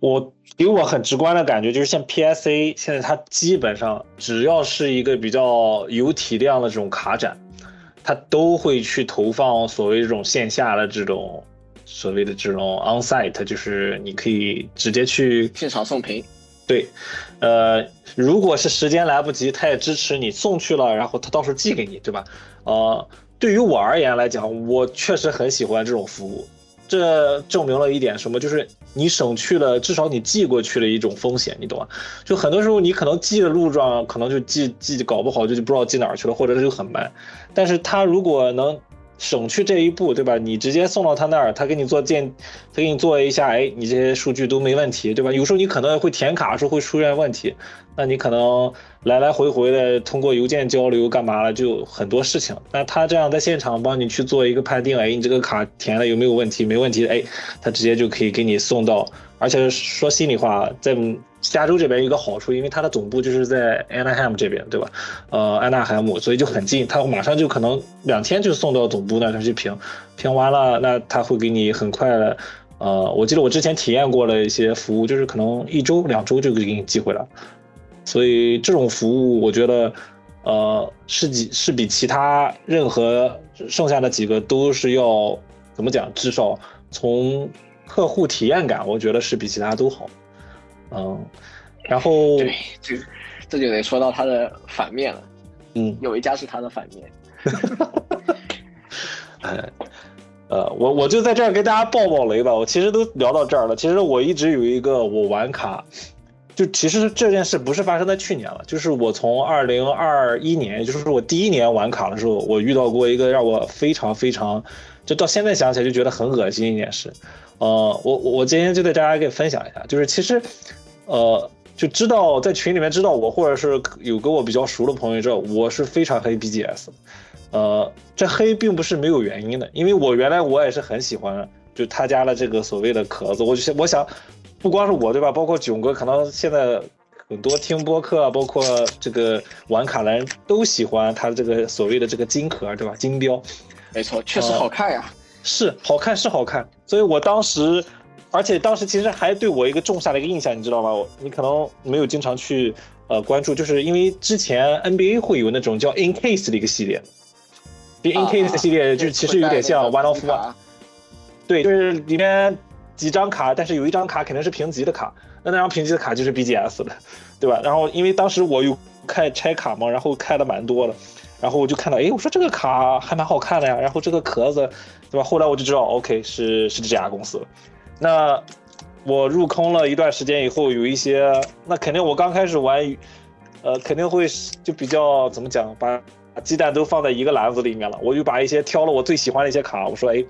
我给我很直观的感觉，就是像 PSA 现在它基本上只要是一个比较有体量的这种卡展，它都会去投放所谓这种线下的这种所谓的这种 onsite，就是你可以直接去现场送屏。对，呃，如果是时间来不及，他也支持你送去了，然后他到时候寄给你，对吧？呃，对于我而言来讲，我确实很喜欢这种服务，这证明了一点什么？就是你省去了至少你寄过去的一种风险，你懂吗？就很多时候你可能寄的路状可能就寄寄搞不好就就不知道寄哪儿去了，或者是就很慢。但是他如果能省去这一步，对吧？你直接送到他那儿，他给你做鉴，他给你做一下，哎，你这些数据都没问题，对吧？有时候你可能会填卡的时候会出现问题，那你可能来来回回的通过邮件交流干嘛了，就很多事情。那他这样在现场帮你去做一个判定，哎，你这个卡填了有没有问题？没问题，哎，他直接就可以给你送到。而且说心里话，在。加州这边一个好处，因为它的总部就是在 Anaheim 这边，对吧？呃，安纳海姆，所以就很近，它马上就可能两天就送到总部那去评，评完了，那他会给你很快的，呃，我记得我之前体验过了一些服务，就是可能一周两周就给你寄回来，所以这种服务我觉得，呃，是几是比其他任何剩下的几个都是要怎么讲？至少从客户体验感，我觉得是比其他都好。嗯，然后对，这这就得说到它的反面了。嗯，有一家是它的反面。哎，呃，我我就在这儿给大家爆爆雷吧。我其实都聊到这儿了。其实我一直有一个我玩卡，就其实这件事不是发生在去年了，就是我从二零二一年，就是我第一年玩卡的时候，我遇到过一个让我非常非常，就到现在想起来就觉得很恶心一件事。呃，我我今天就对大家给分享一下，就是其实，呃，就知道在群里面知道我，或者是有跟我比较熟的朋友知道，我是非常黑 BGS，呃，这黑并不是没有原因的，因为我原来我也是很喜欢，就他家的这个所谓的壳子，我就我想，不光是我对吧，包括囧哥，可能现在很多听播客，包括这个玩卡的人都喜欢他这个所谓的这个金壳，对吧？金标，没错，确实好看呀。是好看是好看，所以我当时，而且当时其实还对我一个种下了一个印象，你知道吗？你可能没有经常去呃关注，就是因为之前 NBA 会有那种叫 In Case 的一个系列，这 In Case 系列就其实有点像 One of One，对，就是里面几张卡，但是有一张卡肯定是评级的卡，那那张评级的卡就是 BGS 的，对吧？然后因为当时我有开拆卡嘛，然后开的蛮多的。然后我就看到，哎，我说这个卡还蛮好看的呀。然后这个壳子，对吧？后来我就知道，OK，是是这家公司。那我入坑了一段时间以后，有一些，那肯定我刚开始玩，呃，肯定会就比较怎么讲，把鸡蛋都放在一个篮子里面了。我就把一些挑了我最喜欢的一些卡，我说，哎，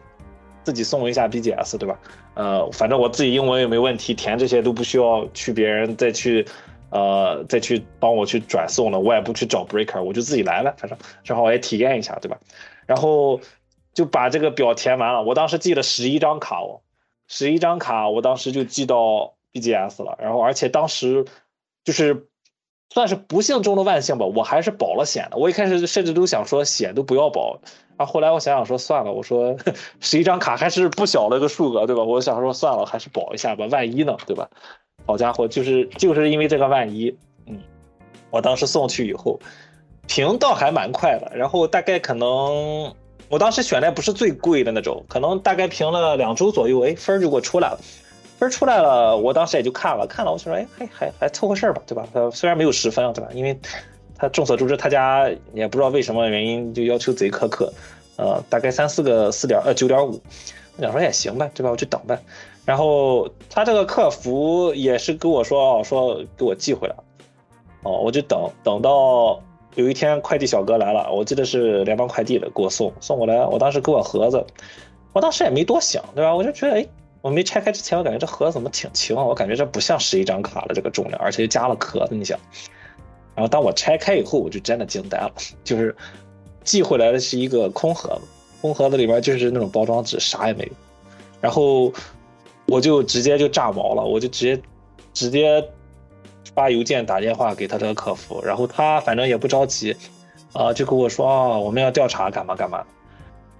自己送一下 BGS，对吧？呃，反正我自己英文也没问题，填这些都不需要去别人再去。呃，再去帮我去转送了，我也不去找 breaker，我就自己来了，反正正好我也体验一下，对吧？然后就把这个表填完了。我当时寄了十一张卡哦，十一张卡，我当时就寄到 BGS 了。然后而且当时就是算是不幸中的万幸吧，我还是保了险的。我一开始甚至都想说险都不要保，然后后来我想想说算了，我说 十一张卡还是不小的一个数额，对吧？我想说算了，还是保一下吧，万一呢，对吧？好家伙，就是就是因为这个万一，嗯，我当时送去以后，评倒还蛮快的，然后大概可能我当时选的不是最贵的那种，可能大概评了两周左右，哎，分就给我出来了，分出来了，我当时也就看了看了，我就说，哎，还还还凑合事儿吧，对吧？他虽然没有十分，对吧？因为他众所周知，他家也不知道为什么原因就要求贼苛刻，呃，大概三四个四点呃九点五，我想说也行呗，对吧？我去等呗。然后他这个客服也是跟我说，说给我寄回来，哦，我就等等到有一天快递小哥来了，我记得是联邦快递的给我送送过来，我当时给我盒子，我当时也没多想，对吧？我就觉得，哎，我没拆开之前，我感觉这盒子怎么挺轻？我感觉这不像是一张卡的这个重量，而且又加了壳子，你想。然后当我拆开以后，我就真的惊呆了，就是寄回来的是一个空盒子，空盒子里边就是那种包装纸，啥也没有，然后。我就直接就炸毛了，我就直接直接发邮件打电话给他这个客服，然后他反正也不着急，啊，就跟我说啊，我们要调查干嘛干嘛，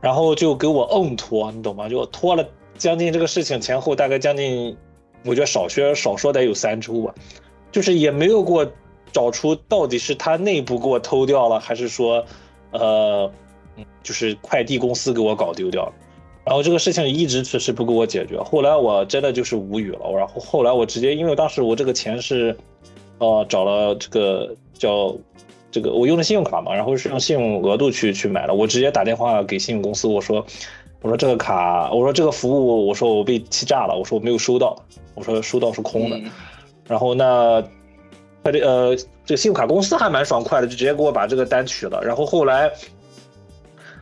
然后就给我硬拖，你懂吗？就拖了将近这个事情前后大概将近，我觉得少说少说得有三周吧，就是也没有给我找出到底是他内部给我偷掉了，还是说，呃，就是快递公司给我搞丢掉了。然后这个事情一直迟迟不给我解决，后来我真的就是无语了。然后后来我直接，因为当时我这个钱是，呃，找了这个叫这个我用的信用卡嘛，然后是用信用额度去去买的。我直接打电话给信用公司，我说，我说这个卡，我说这个服务，我说我被欺诈了，我说我没有收到，我说收到是空的。然后那他这呃这个信用卡公司还蛮爽快的，就直接给我把这个单取了。然后后来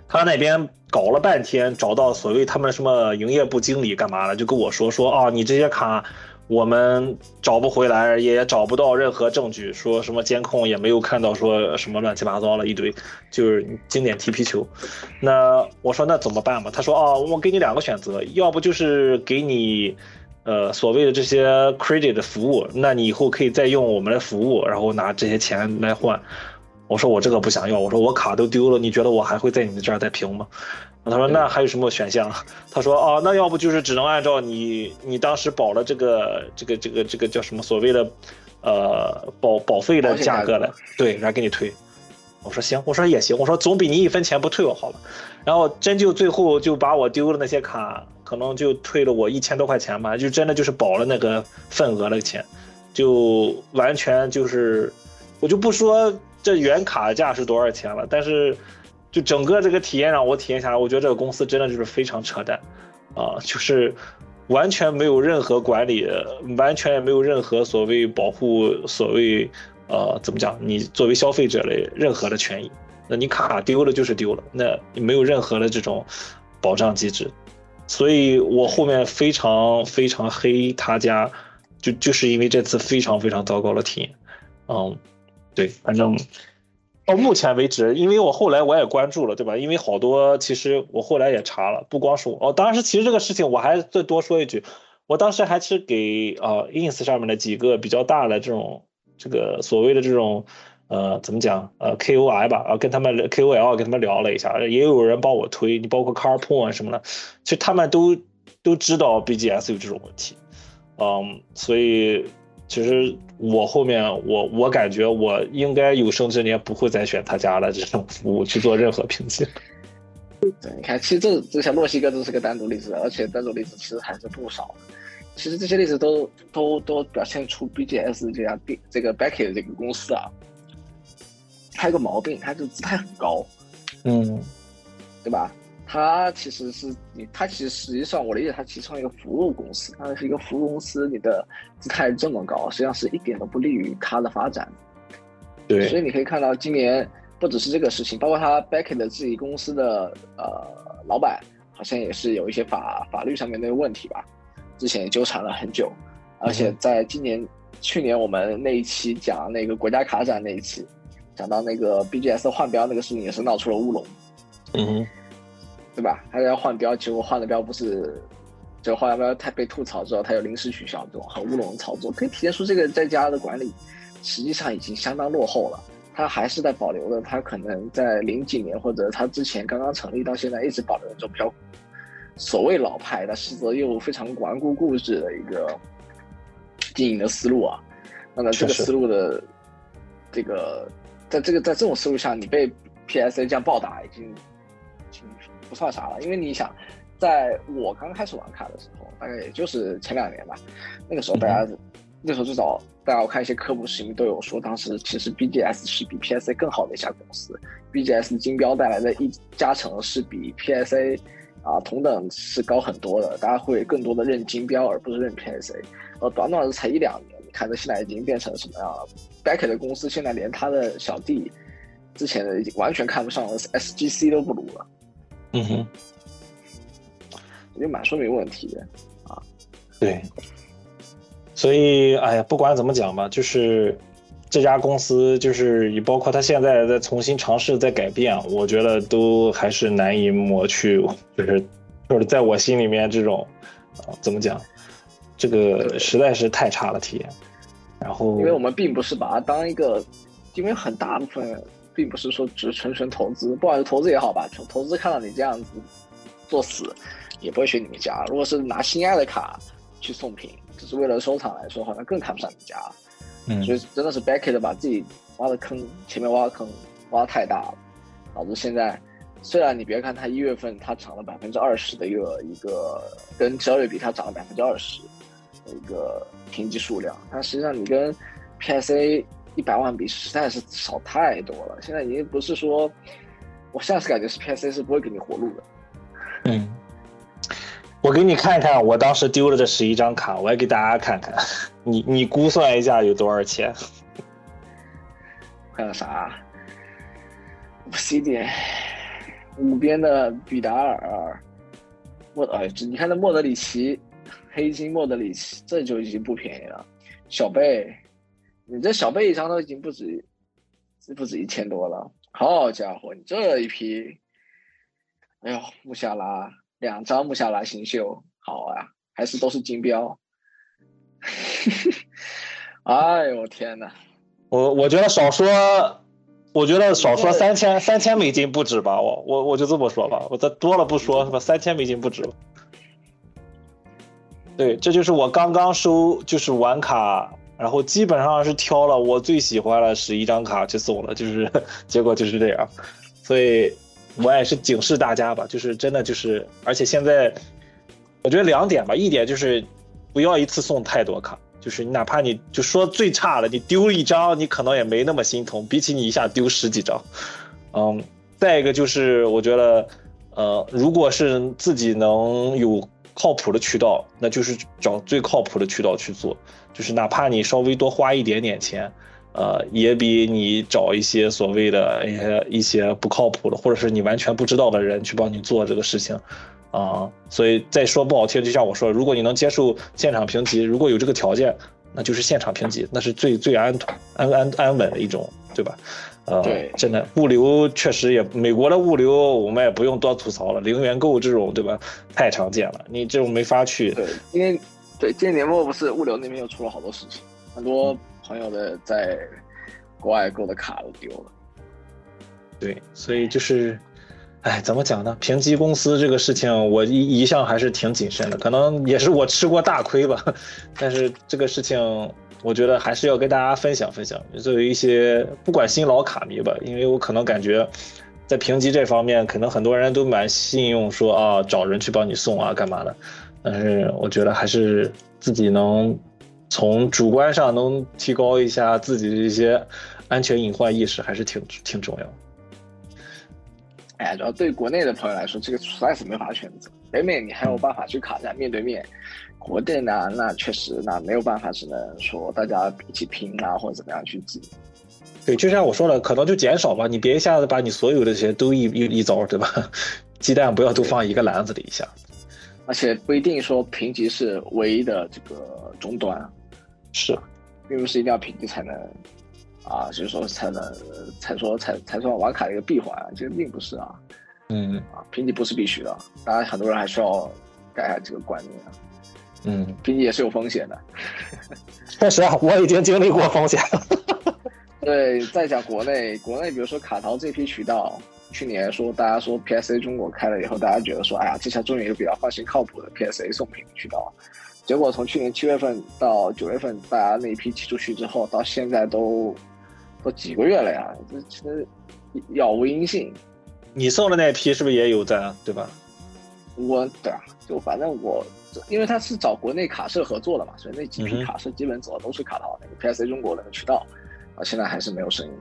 他那边搞了半天，找到所谓他们什么营业部经理干嘛了，就跟我说说啊，你这些卡。我们找不回来，也找不到任何证据，说什么监控也没有看到，说什么乱七八糟了一堆，就是经典踢皮球。那我说那怎么办嘛？他说啊，我给你两个选择，要不就是给你，呃，所谓的这些 credit 的服务，那你以后可以再用我们的服务，然后拿这些钱来换。我说我这个不想要，我说我卡都丢了，你觉得我还会在你们这儿再评吗？他说：“那还有什么选项？”他说：“哦，那要不就是只能按照你你当时保了这个这个这个这个叫什么所谓的，呃保保费的价格来，对，来给你退。”我说：“行，我说也行，我说总比你一分钱不退我好了。”然后真就最后就把我丢了那些卡，可能就退了我一千多块钱吧，就真的就是保了那个份额的钱，就完全就是，我就不说这原卡价是多少钱了，但是。就整个这个体验让我体验下来，我觉得这个公司真的就是非常扯淡，啊，就是完全没有任何管理，完全也没有任何所谓保护，所谓呃怎么讲，你作为消费者的任何的权益，那你卡丢了就是丢了，那你没有任何的这种保障机制，所以我后面非常非常黑他家，就就是因为这次非常非常糟糕的体验，嗯，对，反正。到目前为止，因为我后来我也关注了，对吧？因为好多其实我后来也查了，不光是我。哦，当时其实这个事情我还再多说一句，我当时还是给呃 ins 上面的几个比较大的这种这个所谓的这种呃怎么讲呃 kol 吧啊跟他们 kol 跟他们聊了一下，也有人帮我推，你包括 carpool 什么的，其实他们都都知道 bgs 有这种问题，嗯，所以。其实我后面我我感觉我应该有生之年不会再选他家的这种服务去做任何评级。对，你看，其实这这像墨西哥都是个单独例子，而且单独例子其实还是不少。其实这些例子都都都表现出 BGS 这家店这个 Becky 的这个公司啊，它有个毛病，它就姿态很高，嗯，对吧？它其实是你，它其实实际上我理解，它其实是一个服务公司，它是一个服务公司，你的姿态这么高，实际上是一点都不利于它的发展。对，所以你可以看到，今年不只是这个事情，包括他 Beckett 自己公司的呃老板，好像也是有一些法法律上面的问题吧，之前也纠缠了很久，而且在今年、去年我们那一期讲那个国家卡展那一期，讲到那个 BGS 换标那个事情，也是闹出了乌龙。嗯。对吧？他要换标，结果换的标不是，就换标他被吐槽之后，他又临时取消，这种很乌龙的操作，可以体现出这个在家的管理实际上已经相当落后了。他还是在保留的，他可能在零几年或者他之前刚刚成立到现在一直保留这种比较所谓老派，但实则又非常顽固固执的一个经营的思路啊。那么这个思路的这个，在这个在这种思路下，你被 PSA 这样暴打，已经。不算啥了，因为你想，在我刚开始玩卡的时候，大概也就是前两年吧，那个时候大家，那时候最早大家我看一些科普视频都有说，当时其实 BGS 是比 PSA 更好的一家公司，BGS 金标带来的一加成是比 PSA 啊同等是高很多的，大家会更多的认金标而不是认 PSA，呃，短短的才一两年，你看这现在已经变成什么样了？Beck 的公司现在连他的小弟之前的已经完全看不上 SGC 都不如了。嗯哼，也蛮说明问题的啊。对，所以哎呀，不管怎么讲吧，就是这家公司，就是也包括他现在在重新尝试在改变，我觉得都还是难以抹去，就是就是在我心里面这种啊，怎么讲，这个实在是太差了体验。然后，因为我们并不是把它当一个，因为很大部分。并不是说只纯纯投资，不管是投资也好吧，投投资看到你这样子作死，也不会选你们家。如果是拿心爱的卡去送品，只是为了收藏来说，好像更看不上你家。嗯，所以真的是 Beckett 把自己挖的坑，前面挖的坑挖的太大了，导致现在虽然你别看它一月份它涨了百分之二十的一个一个，跟十二月比它涨了百分之二十的一个评级数量，但实际上你跟 PSA。一百万比实在是少太多了，现在已经不是说，我现在是感觉是 PSA 是不会给你活路的。嗯，我给你看看，我当时丢了这十一张卡，我也给大家看看，你你估算一下有多少钱？看看啥？C 点五边的比达尔，莫哎，你看那莫德里奇，黑金莫德里奇，这就已经不便宜了。小贝，你这小贝一张都已经不止，不止一千多了。好家伙，你这一批，哎呦，穆夏拉两张穆夏拉新秀，好啊，还是都是金标。哎呦天哪！我我觉得少说，我觉得少说三千三千美金不止吧，我我我就这么说吧，我再多了不说，是吧？三千美金不止。对，这就是我刚刚收，就是玩卡。然后基本上是挑了我最喜欢的十一张卡去送了，就是 结果就是这样，所以我也是警示大家吧，就是真的就是，而且现在我觉得两点吧，一点就是不要一次送太多卡，就是你哪怕你就说最差的，你丢一张你可能也没那么心疼，比起你一下丢十几张，嗯，再一个就是我觉得，呃，如果是自己能有靠谱的渠道，那就是找最靠谱的渠道去做。就是哪怕你稍微多花一点点钱，呃，也比你找一些所谓的一些一些不靠谱的，或者是你完全不知道的人去帮你做这个事情，啊，所以再说不好听，就像我说，如果你能接受现场评级，如果有这个条件，那就是现场评级，那是最最安安安安稳的一种，对吧？呃，对，真的物流确实也，美国的物流我们也不用多吐槽了，零元购这种，对吧？太常见了，你这种没法去，对，因为。对，今年年末不是物流那边又出了好多事情，很多朋友的在国外购的卡都丢了。对，所以就是，哎，怎么讲呢？评级公司这个事情，我一一向还是挺谨慎的，可能也是我吃过大亏吧。但是这个事情，我觉得还是要跟大家分享分享，作为一些不管新老卡迷吧，因为我可能感觉在评级这方面，可能很多人都蛮信用，说啊找人去帮你送啊干嘛的。但是我觉得还是自己能从主观上能提高一下自己的一些安全隐患意识，还是挺挺重要。哎，主要对国内的朋友来说，这个实在是没法选择。北美你还有办法去卡在面对面，国内呢，那确实那没有办法，只能说大家一起拼啊，或者怎么样去挤。对，就像我说的，可能就减少吧，你别一下子把你所有的这些都一一一招，对吧？鸡蛋不要都放一个篮子里一下。而且不一定说评级是唯一的这个终端，是，并不是一定要评级才能，啊，就是说才能才说才才算玩卡的一个闭环，其实并不是啊，嗯，啊，评级不是必须的，当然很多人还需要改下这个观念，嗯，毕竟也是有风险的，确实啊，我已经经历过风险了，对，再讲国内，国内比如说卡淘这批渠道。去年说，大家说 PSA 中国开了以后，大家觉得说，哎呀，这下终于有比较放心靠谱的 PSA 送品渠道。结果从去年七月份到九月份，大家那一批寄出去之后，到现在都都几个月了呀，这其实杳无音信。你送的那批是不是也有在，对吧？我对啊，就反正我，因为他是找国内卡社合作的嘛，所以那几批卡社基本走的都是卡淘那个 PSA 中国那个渠道，啊，现在还是没有声音。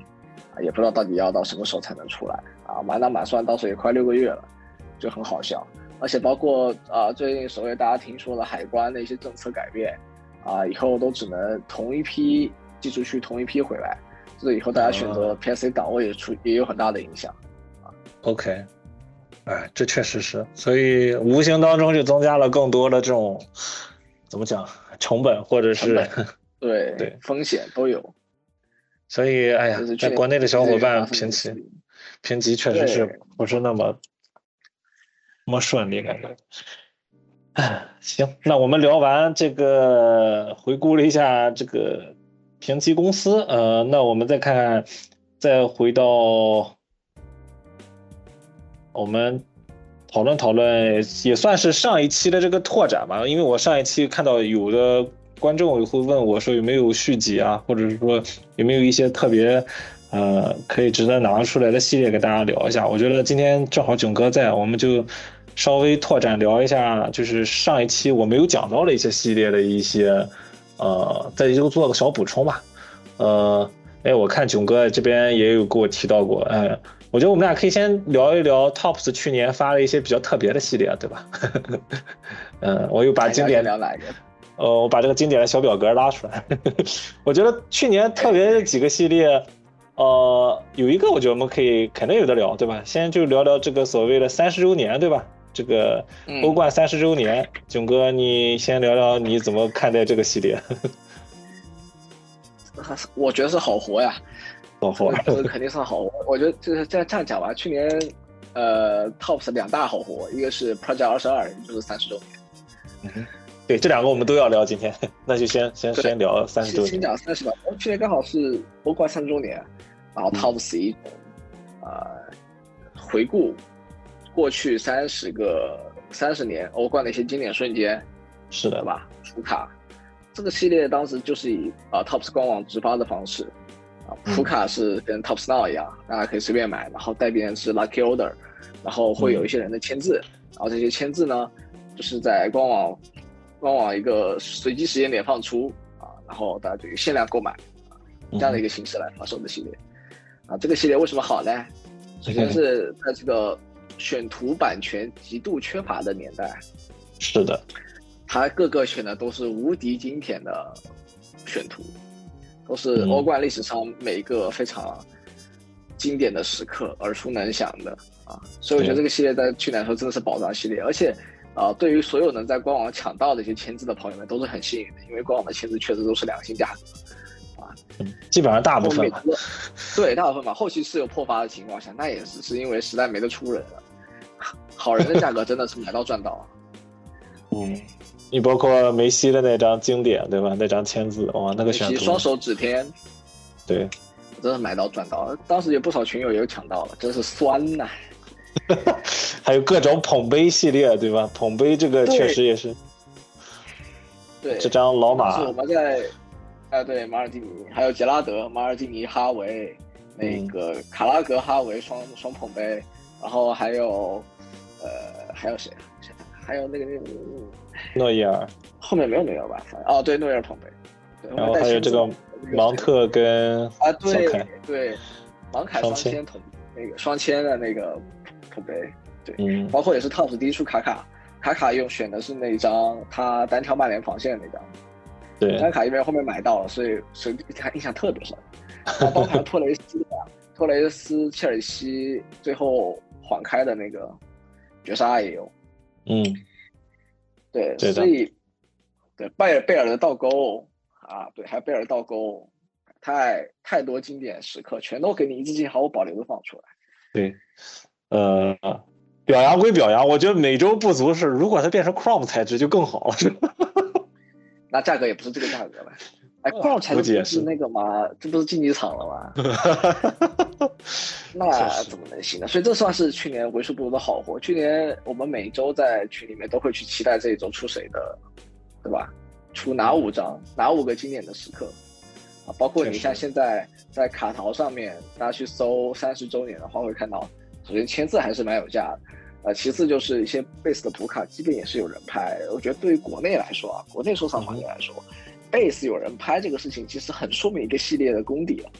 啊，也不知道到底要到什么时候才能出来啊！满打满算，到时候也快六个月了，就很好笑。而且包括啊，最近所谓大家听说的海关的一些政策改变，啊，以后都只能同一批寄出去，同一批回来，这以后大家选择 PSA 档位也出也有很大的影响啊。OK，哎，这确实是，所以无形当中就增加了更多的这种怎么讲成本，或者是对对风险都有。所以，哎呀，在国内的小伙伴评级，评级确实是不是那么那么顺利，感觉。哎，行，那我们聊完这个，回顾了一下这个评级公司，呃，那我们再看看，再回到我们讨论讨论，也算是上一期的这个拓展吧，因为我上一期看到有的。观众会问我说有没有续集啊，或者是说有没有一些特别，呃，可以值得拿出来的系列给大家聊一下。我觉得今天正好囧哥在，我们就稍微拓展聊一下，就是上一期我没有讲到的一些系列的一些，呃，再就做个小补充吧。呃，哎，我看囧哥这边也有给我提到过，哎，我觉得我们俩可以先聊一聊 Tops 去年发了一些比较特别的系列，对吧？嗯，我又把经典聊哪一个？呃，我把这个经典的小表格拉出来。我觉得去年特别的几个系列，呃，有一个我觉得我们可以肯定有的聊，对吧？先就聊聊这个所谓的三十周年，对吧？这个欧冠三十周年，囧哥，你先聊聊你怎么看待这个系列？我觉得是好活呀。好活，这肯定算好活。我觉得就是这样这样讲吧。去年，呃，Tops 两大好活，一个是 Project 二十二，就是三十周年。嗯，对，这两个我们都要聊。今天 那就先先先聊三十周年。先讲三十吧。去年刚好是欧冠三十周年，然后 Tops 一种啊回顾过去三十个三十年欧冠的一些经典瞬间，是的吧？出卡这个系列当时就是以啊 Tops 官网直发的方式。啊，普卡是跟 Top Star 一样，大家可以随便买，然后代币是 Lucky Order，然后会有一些人的签字，然后这些签字呢，就是在官网官网一个随机时间点放出啊，然后大家就限量购买啊，这样的一个形式来发售的系列。啊，这个系列为什么好呢？首先是在这个选图版权极度缺乏的年代，是的，它各个选的都是无敌经典的选图。都是欧冠历史上每一个非常经典的时刻耳熟能详的啊，所以我觉得这个系列在去年的时候真的是宝藏系列，而且啊，对于所有能在官网抢到的一些签字的朋友们都是很幸运的，因为官网的签字确实都是良心价格啊，基本上大部分对大部分吧，后期是有破发的情况下，那也只是因为实在没得出人了，好人的价格真的是买到赚到啊，嗯。你包括梅西的那张经典，对吧？那张签字，哇，那个选图，双手指天，对，真的买到赚到。当时有不少群友也抢到了，真是酸呐。还有各种捧杯系列，对吧？捧杯这个确实也是。对，这张老马。是我们在，哎，对，马尔蒂尼，还有杰拉德、马尔蒂尼、哈维，那个卡拉格、哈维双双捧杯，然后还有，呃，还有谁啊？还有那个那个。诺伊尔。后面没有诺伊尔吧？哦，对，诺伊尔捧杯。然后还有这个芒特跟啊，对对，芒凯双签。捧那个双签的那个捧杯，对，嗯，包括也是 TOPS 第一出卡卡，卡卡用选的是那张他单挑曼联防线的那张，对，张卡因为后面买到了，所以所以他印象特别深。包括托雷斯 托雷斯切尔西最后缓开的那个绝杀也有，嗯。对，所以，对贝尔贝尔的倒钩啊，对，还有贝尔倒钩，太太多经典时刻，全都给你一次性毫无保留的放出来。对，呃，表扬归表扬，我觉得美洲不足是，如果它变成 Chrome 材质就更好了。那价格也不是这个价格了。哎质不是那个吗？这不是竞技场了吗？那怎么能行呢？所以这算是去年为数不多的好货。去年我们每周在群里面都会去期待这一周出谁的，对吧？出哪五张，哪五个经典的时刻啊？包括你像现在在卡淘上面，大家去搜三十周年的话，会看到，首先签字还是蛮有价的，呃，其次就是一些 base 的补卡，基本也是有人拍。我觉得对于国内来说啊，国内收藏环境来说。Base 有人拍这个事情，其实很说明一个系列的功底了，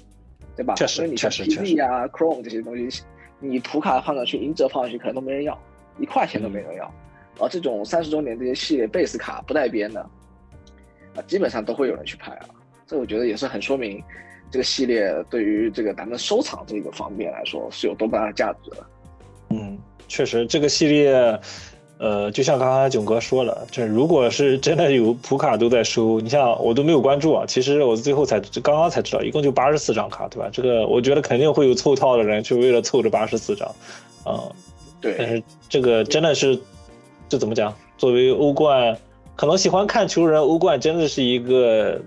对吧？确实，你像 PZ 啊、Chrome 这些东西，你图卡放上去，银折放上去，可能都没人要，一块钱都没人要。而这种三十周年这些系列 base 卡不带边的，啊，基本上都会有人去拍啊。这我觉得也是很说明这个系列对于这个咱们收藏这个方面来说是有多大的价值的。嗯，确实，这个系列。呃，就像刚刚囧哥说了，这如果是真的有普卡都在收，你像我都没有关注啊。其实我最后才刚刚才知道，一共就八十四张卡，对吧？这个我觉得肯定会有凑套的人，去为了凑这八十四张，啊，对。但是这个真的是，这怎么讲？作为欧冠，可能喜欢看球人，欧冠真的是一个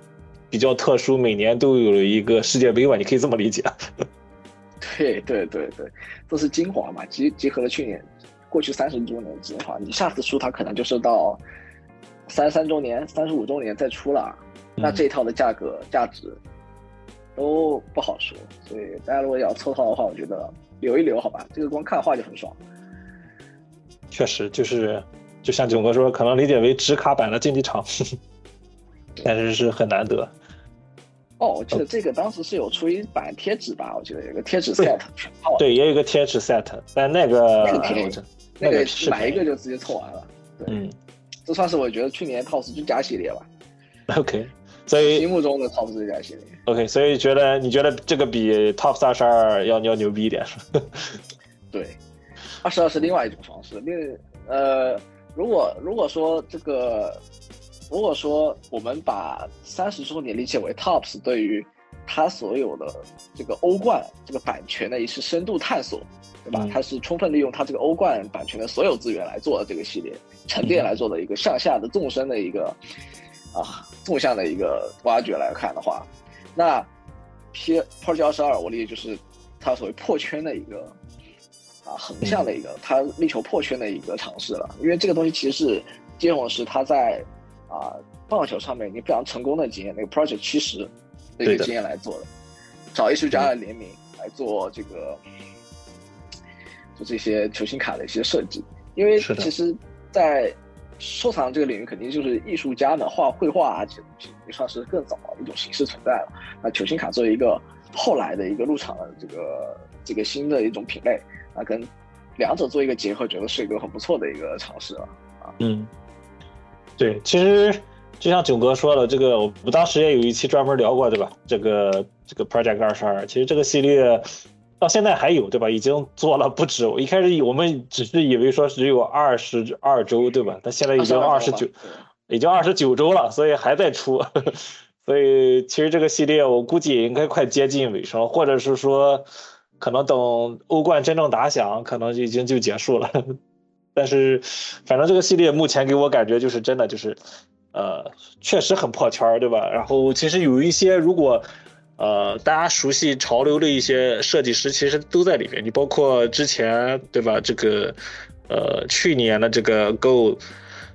比较特殊，每年都有一个世界杯吧？你可以这么理解。对对对对，都是精华嘛，集集合了去年。过去三十周年计划，你下次出它可能就是到三十三周年、三十五周年再出了，那这一套的价格价值都不好说。所以大家如果要凑套的话，我觉得留一留好吧，这个光看画就很爽。确实，就是就像囧哥说，可能理解为纸卡版的竞技场，但是是很难得。哦，我记得这个当时是有出一版贴纸吧？我记得有个贴纸 set 全套。对，也有一个贴纸 set，但那个那个那个买一个就直接凑完了。嗯，这算是我觉得去年 TOPS 最佳系列吧。OK，所以心目中的 TOPS 最佳系列。OK，所以觉得你觉得这个比 TOPS 二十二要要牛逼一点？对，二十二是另外一种方式。另呃，如果如果说这个，如果说我们把三十周年理解为 TOPS 对于它所有的这个欧冠这个版权的一次深度探索，对吧？它是充分利用它这个欧冠版权的所有资源来做的这个系列沉淀来做的一个向下的纵深的一个啊纵向的一个挖掘来看的话，那 P Project 二十二我理解就是它所谓破圈的一个。啊，横向的一个，它力求破圈的一个尝试了。因为这个东西其实是金融是他在啊棒球上面你非常成功的经验，那个 Project 七十的一个经验来做的，找艺术家的联名来做这个做这些球星卡的一些设计。因为其实，在收藏这个领域，肯定就是艺术家呢画绘画啊这些东西，也算是更早的一种形式存在了。那球星卡作为一个后来的一个入场的这个这个新的一种品类。那跟两者做一个结合，觉得是一个很不错的一个尝试了啊。嗯，对，其实就像囧哥说的，这个我们当时也有一期专门聊过，对吧？这个这个 Project 二十二，其实这个系列到现在还有，对吧？已经做了不止。我一开始我们只是以为说只有二十二周，对吧？但现在已经二十九，已经二十九周了，所以还在出。所以其实这个系列我估计也应该快接近尾声，或者是说。可能等欧冠真正打响，可能已经就结束了。但是，反正这个系列目前给我感觉就是真的就是，呃，确实很破圈儿，对吧？然后其实有一些如果，呃，大家熟悉潮流的一些设计师，其实都在里面。你包括之前，对吧？这个，呃，去年的这个 Go。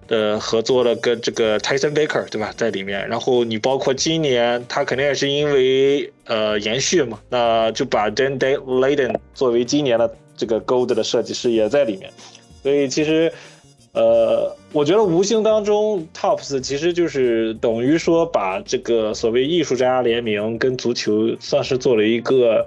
呃，合作的跟这个 Tyson Baker，对吧，在里面。然后你包括今年，他肯定也是因为呃延续嘛，那就把 Dan Day Layden 作为今年的这个 Gold 的设计师也在里面。所以其实，呃，我觉得无形当中，Tops 其实就是等于说把这个所谓艺术家联名跟足球算是做了一个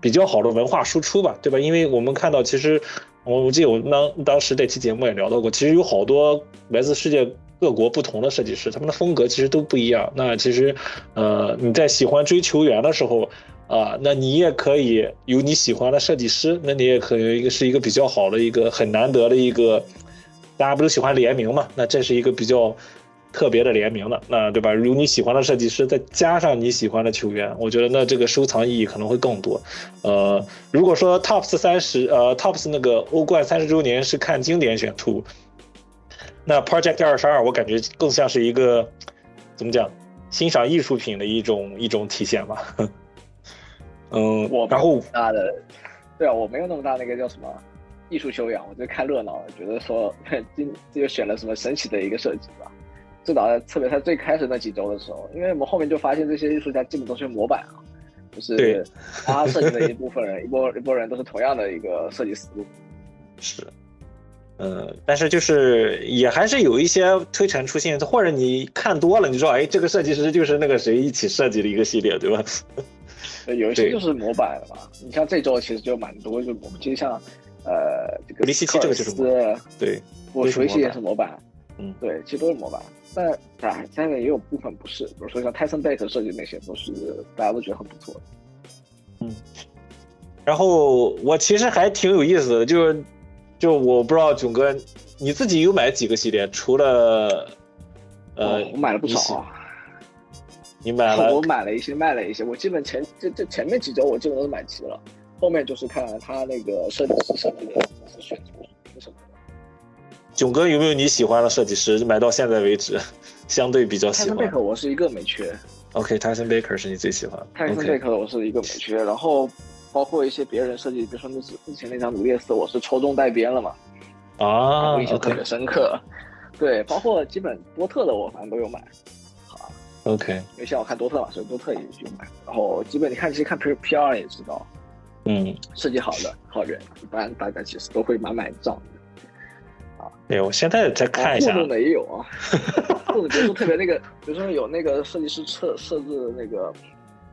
比较好的文化输出吧，对吧？因为我们看到其实。我我记得我当当时这期节目也聊到过，其实有好多来自世界各国不同的设计师，他们的风格其实都不一样。那其实，呃，你在喜欢追球员的时候，啊，那你也可以有你喜欢的设计师，那你也可以一个是一个比较好的一个很难得的一个，大家不都喜欢联名嘛？那这是一个比较。特别的联名的，那对吧？如你喜欢的设计师，再加上你喜欢的球员，我觉得那这个收藏意义可能会更多。呃，如果说 TOPS 三十，呃，TOPS 那个欧冠三十周年是看经典选图，那 Project 二十二我感觉更像是一个怎么讲，欣赏艺术品的一种一种体现吧。嗯，我然后大的，对啊，我没有那么大那个叫什么艺术修养，我就看热闹，觉得说 今这就选了什么神奇的一个设计吧。最早在，特别在最开始那几周的时候，因为我们后面就发现这些艺术家基本都是模板啊，就是他设计的一部分人，一波一波人都是同样的一个设计思路。是，嗯，但是就是也还是有一些推陈出新，或者你看多了，你说哎，这个设计师就是那个谁一起设计的一个系列，对吧？有一些就是模板嘛。你像这周其实就蛮多，就我们其实像呃这个利西奇这个就是对，我熟悉也是模板，嗯，对，其实都是模板。但啊，下面也有部分不是，比如说像泰森贝克设计那些，都是大家都觉得很不错的。嗯，然后我其实还挺有意思的，就是就我不知道囧哥你自己有买几个系列？除了呃，我买了不少。你买了？我买了一些，卖了一些。我基本前这这前面几周我基本都是买齐了，后面就是看他那个设计师设计的选择什么。囧哥有没有你喜欢的设计师？买到现在为止，相对比较喜欢。泰森贝克我是一个没缺。OK，Tasen Baker 是你最喜欢。Tyson Baker 我是一个没缺，然后包括一些别人设计，比如说那是之前那张努列斯，我是抽中带边了嘛。啊，印象特别深刻。对，包括基本多特的我反正都有买。好。OK。因为像我看多特嘛，所以多特也去买。然后基本你看，其实看 P P R 也知道，嗯，设计好的好人，一般大家其实都会买买账的。对，我现在再看一下。互动的也有啊，或者比如说特别那个，比如说有那个设计师设设置的那个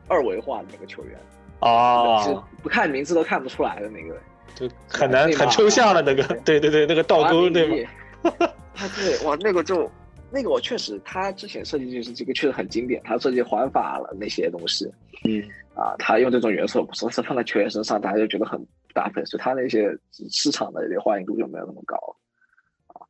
二维化的那个球员啊，不看名字都看不出来的那个，就很难很抽象的那个，对对对，那个倒钩对吗？啊 对，哇，那个就那个我确实，他之前设计就是这个确实很经典，他设计环法了那些东西，嗯啊，他用这种元素，不是放在球员身上，大家就觉得很搭配，所以他那些市场的这个欢迎度就没有那么高。啊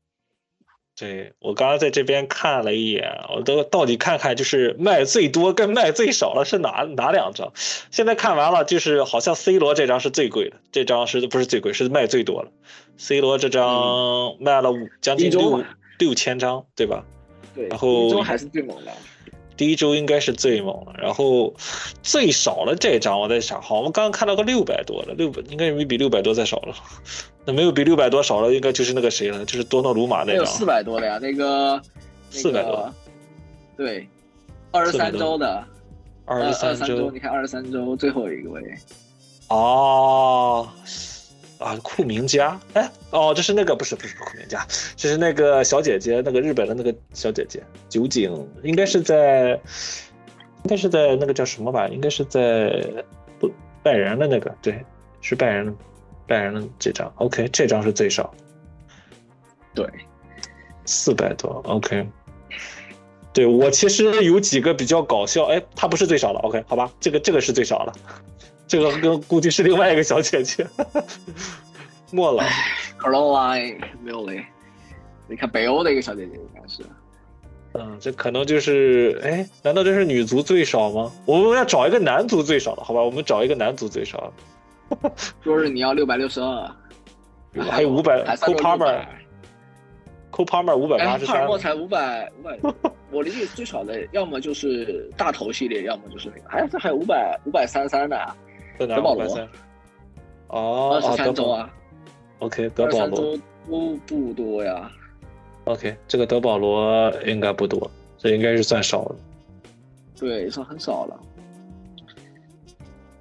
对我刚刚在这边看了一眼，我都到底看看就是卖最多跟卖最少了是哪哪两张？现在看完了，就是好像 C 罗这张是最贵的，这张是不是最贵？是卖最多了。C 罗这张卖了五将近六六千张，对吧？对，然后第一周还是最猛的。第一周应该是最猛了，然后最少了这张我在想，好，我们刚刚看到个六百多的，六百应该没比六百多再少了。那没有比六百多少了，应该就是那个谁了，就是多诺鲁马那张。有四百多的呀，那个四百多，对，二十三周的，二十三周，你看二十三周最后一个位。哦，啊，库明加，哎，哦，这是那个不是不是库明加，这是那个小姐姐，那个日本的那个小姐姐，酒井，应该是在，应该是在那个叫什么吧，应该是在不拜仁的那个，对，是拜仁。拜仁的这张，OK，这张是最少，对，四百多，OK，对我其实有几个比较搞笑，哎，他不是最少的，OK，好吧，这个这个是最少了，这个跟估计是另外一个小姐姐，莫了 c a r o l i n e m i l l 你看北欧的一个小姐姐应该是，嗯，这可能就是，哎，难道这是女足最少吗？我们要找一个男足最少的，好吧，我们找一个男足最少。的。说是你要六百六十二，还有五百，Co Palmer，Co Palmer 五百八十三，帕尔默才五百五百，我理解最少的要么就是大头系列，要么就是那个，还这还有五百五百三三的，德保罗，哦，二十三周啊，OK，德保罗都不多呀，OK，这个德保罗应该不多，这应该是算少的，对，算很少了。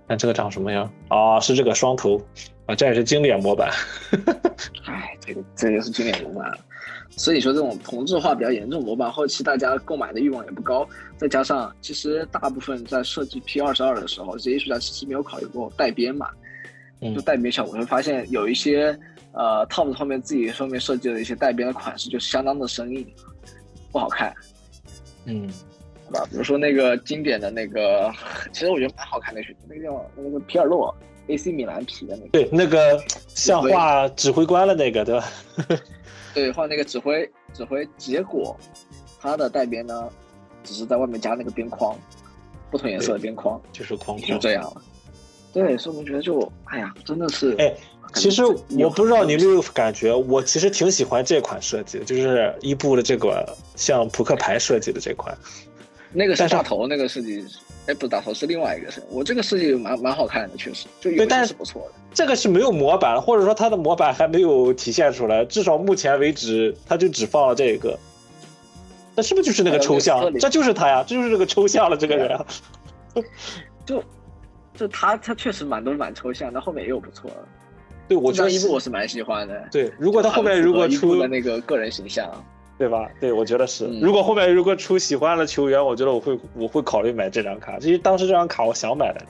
看这个长什么样啊？是这个双头啊，这也是经典模板。哎，这个这也是经典模板。所以说，这种同质化比较严重模板，后期大家购买的欲望也不高。再加上，其实大部分在设计 P 二十二的时候，这些艺术家其实没有考虑过带边嘛，就带边效果。会发现有一些呃 Top 后面自己后面设计的一些带边的款式，就相当的生硬，不好看。嗯。好吧，比如说那个经典的那个，其实我觉得蛮好看的，是那个叫那个皮尔洛，AC 米兰皮的那个。对，那个像画指挥官的那个，对吧？对，换那个指挥指挥，结果他的带边呢，只是在外面加那个边框，不同颜色的边框，就是框框，就这样了。对，所以我们觉得就，哎呀，真的是。哎，其实我不知道你有没有感觉，我其实挺喜欢这款设计，就是伊布的这个像扑克牌设计的这款。那个是大头，那个设计，哎，不是大头，是另外一个设计。我这个设计蛮蛮好看的，确实，就对，但是不错的。这个是没有模板，或者说它的模板还没有体现出来，至少目前为止，它就只放了这个。那是不是就是那个抽象？这就是他呀，这就是这个抽象了这个人。就就他他确实蛮多蛮抽象，但后面也有不错。对，我觉得一部我是蛮喜欢的。对，如果他后面如果出的那个个人形象。对吧？对，我觉得是。如果后面如果出喜欢的球员，我觉得我会我会考虑买这张卡。其实当时这张卡我想买的，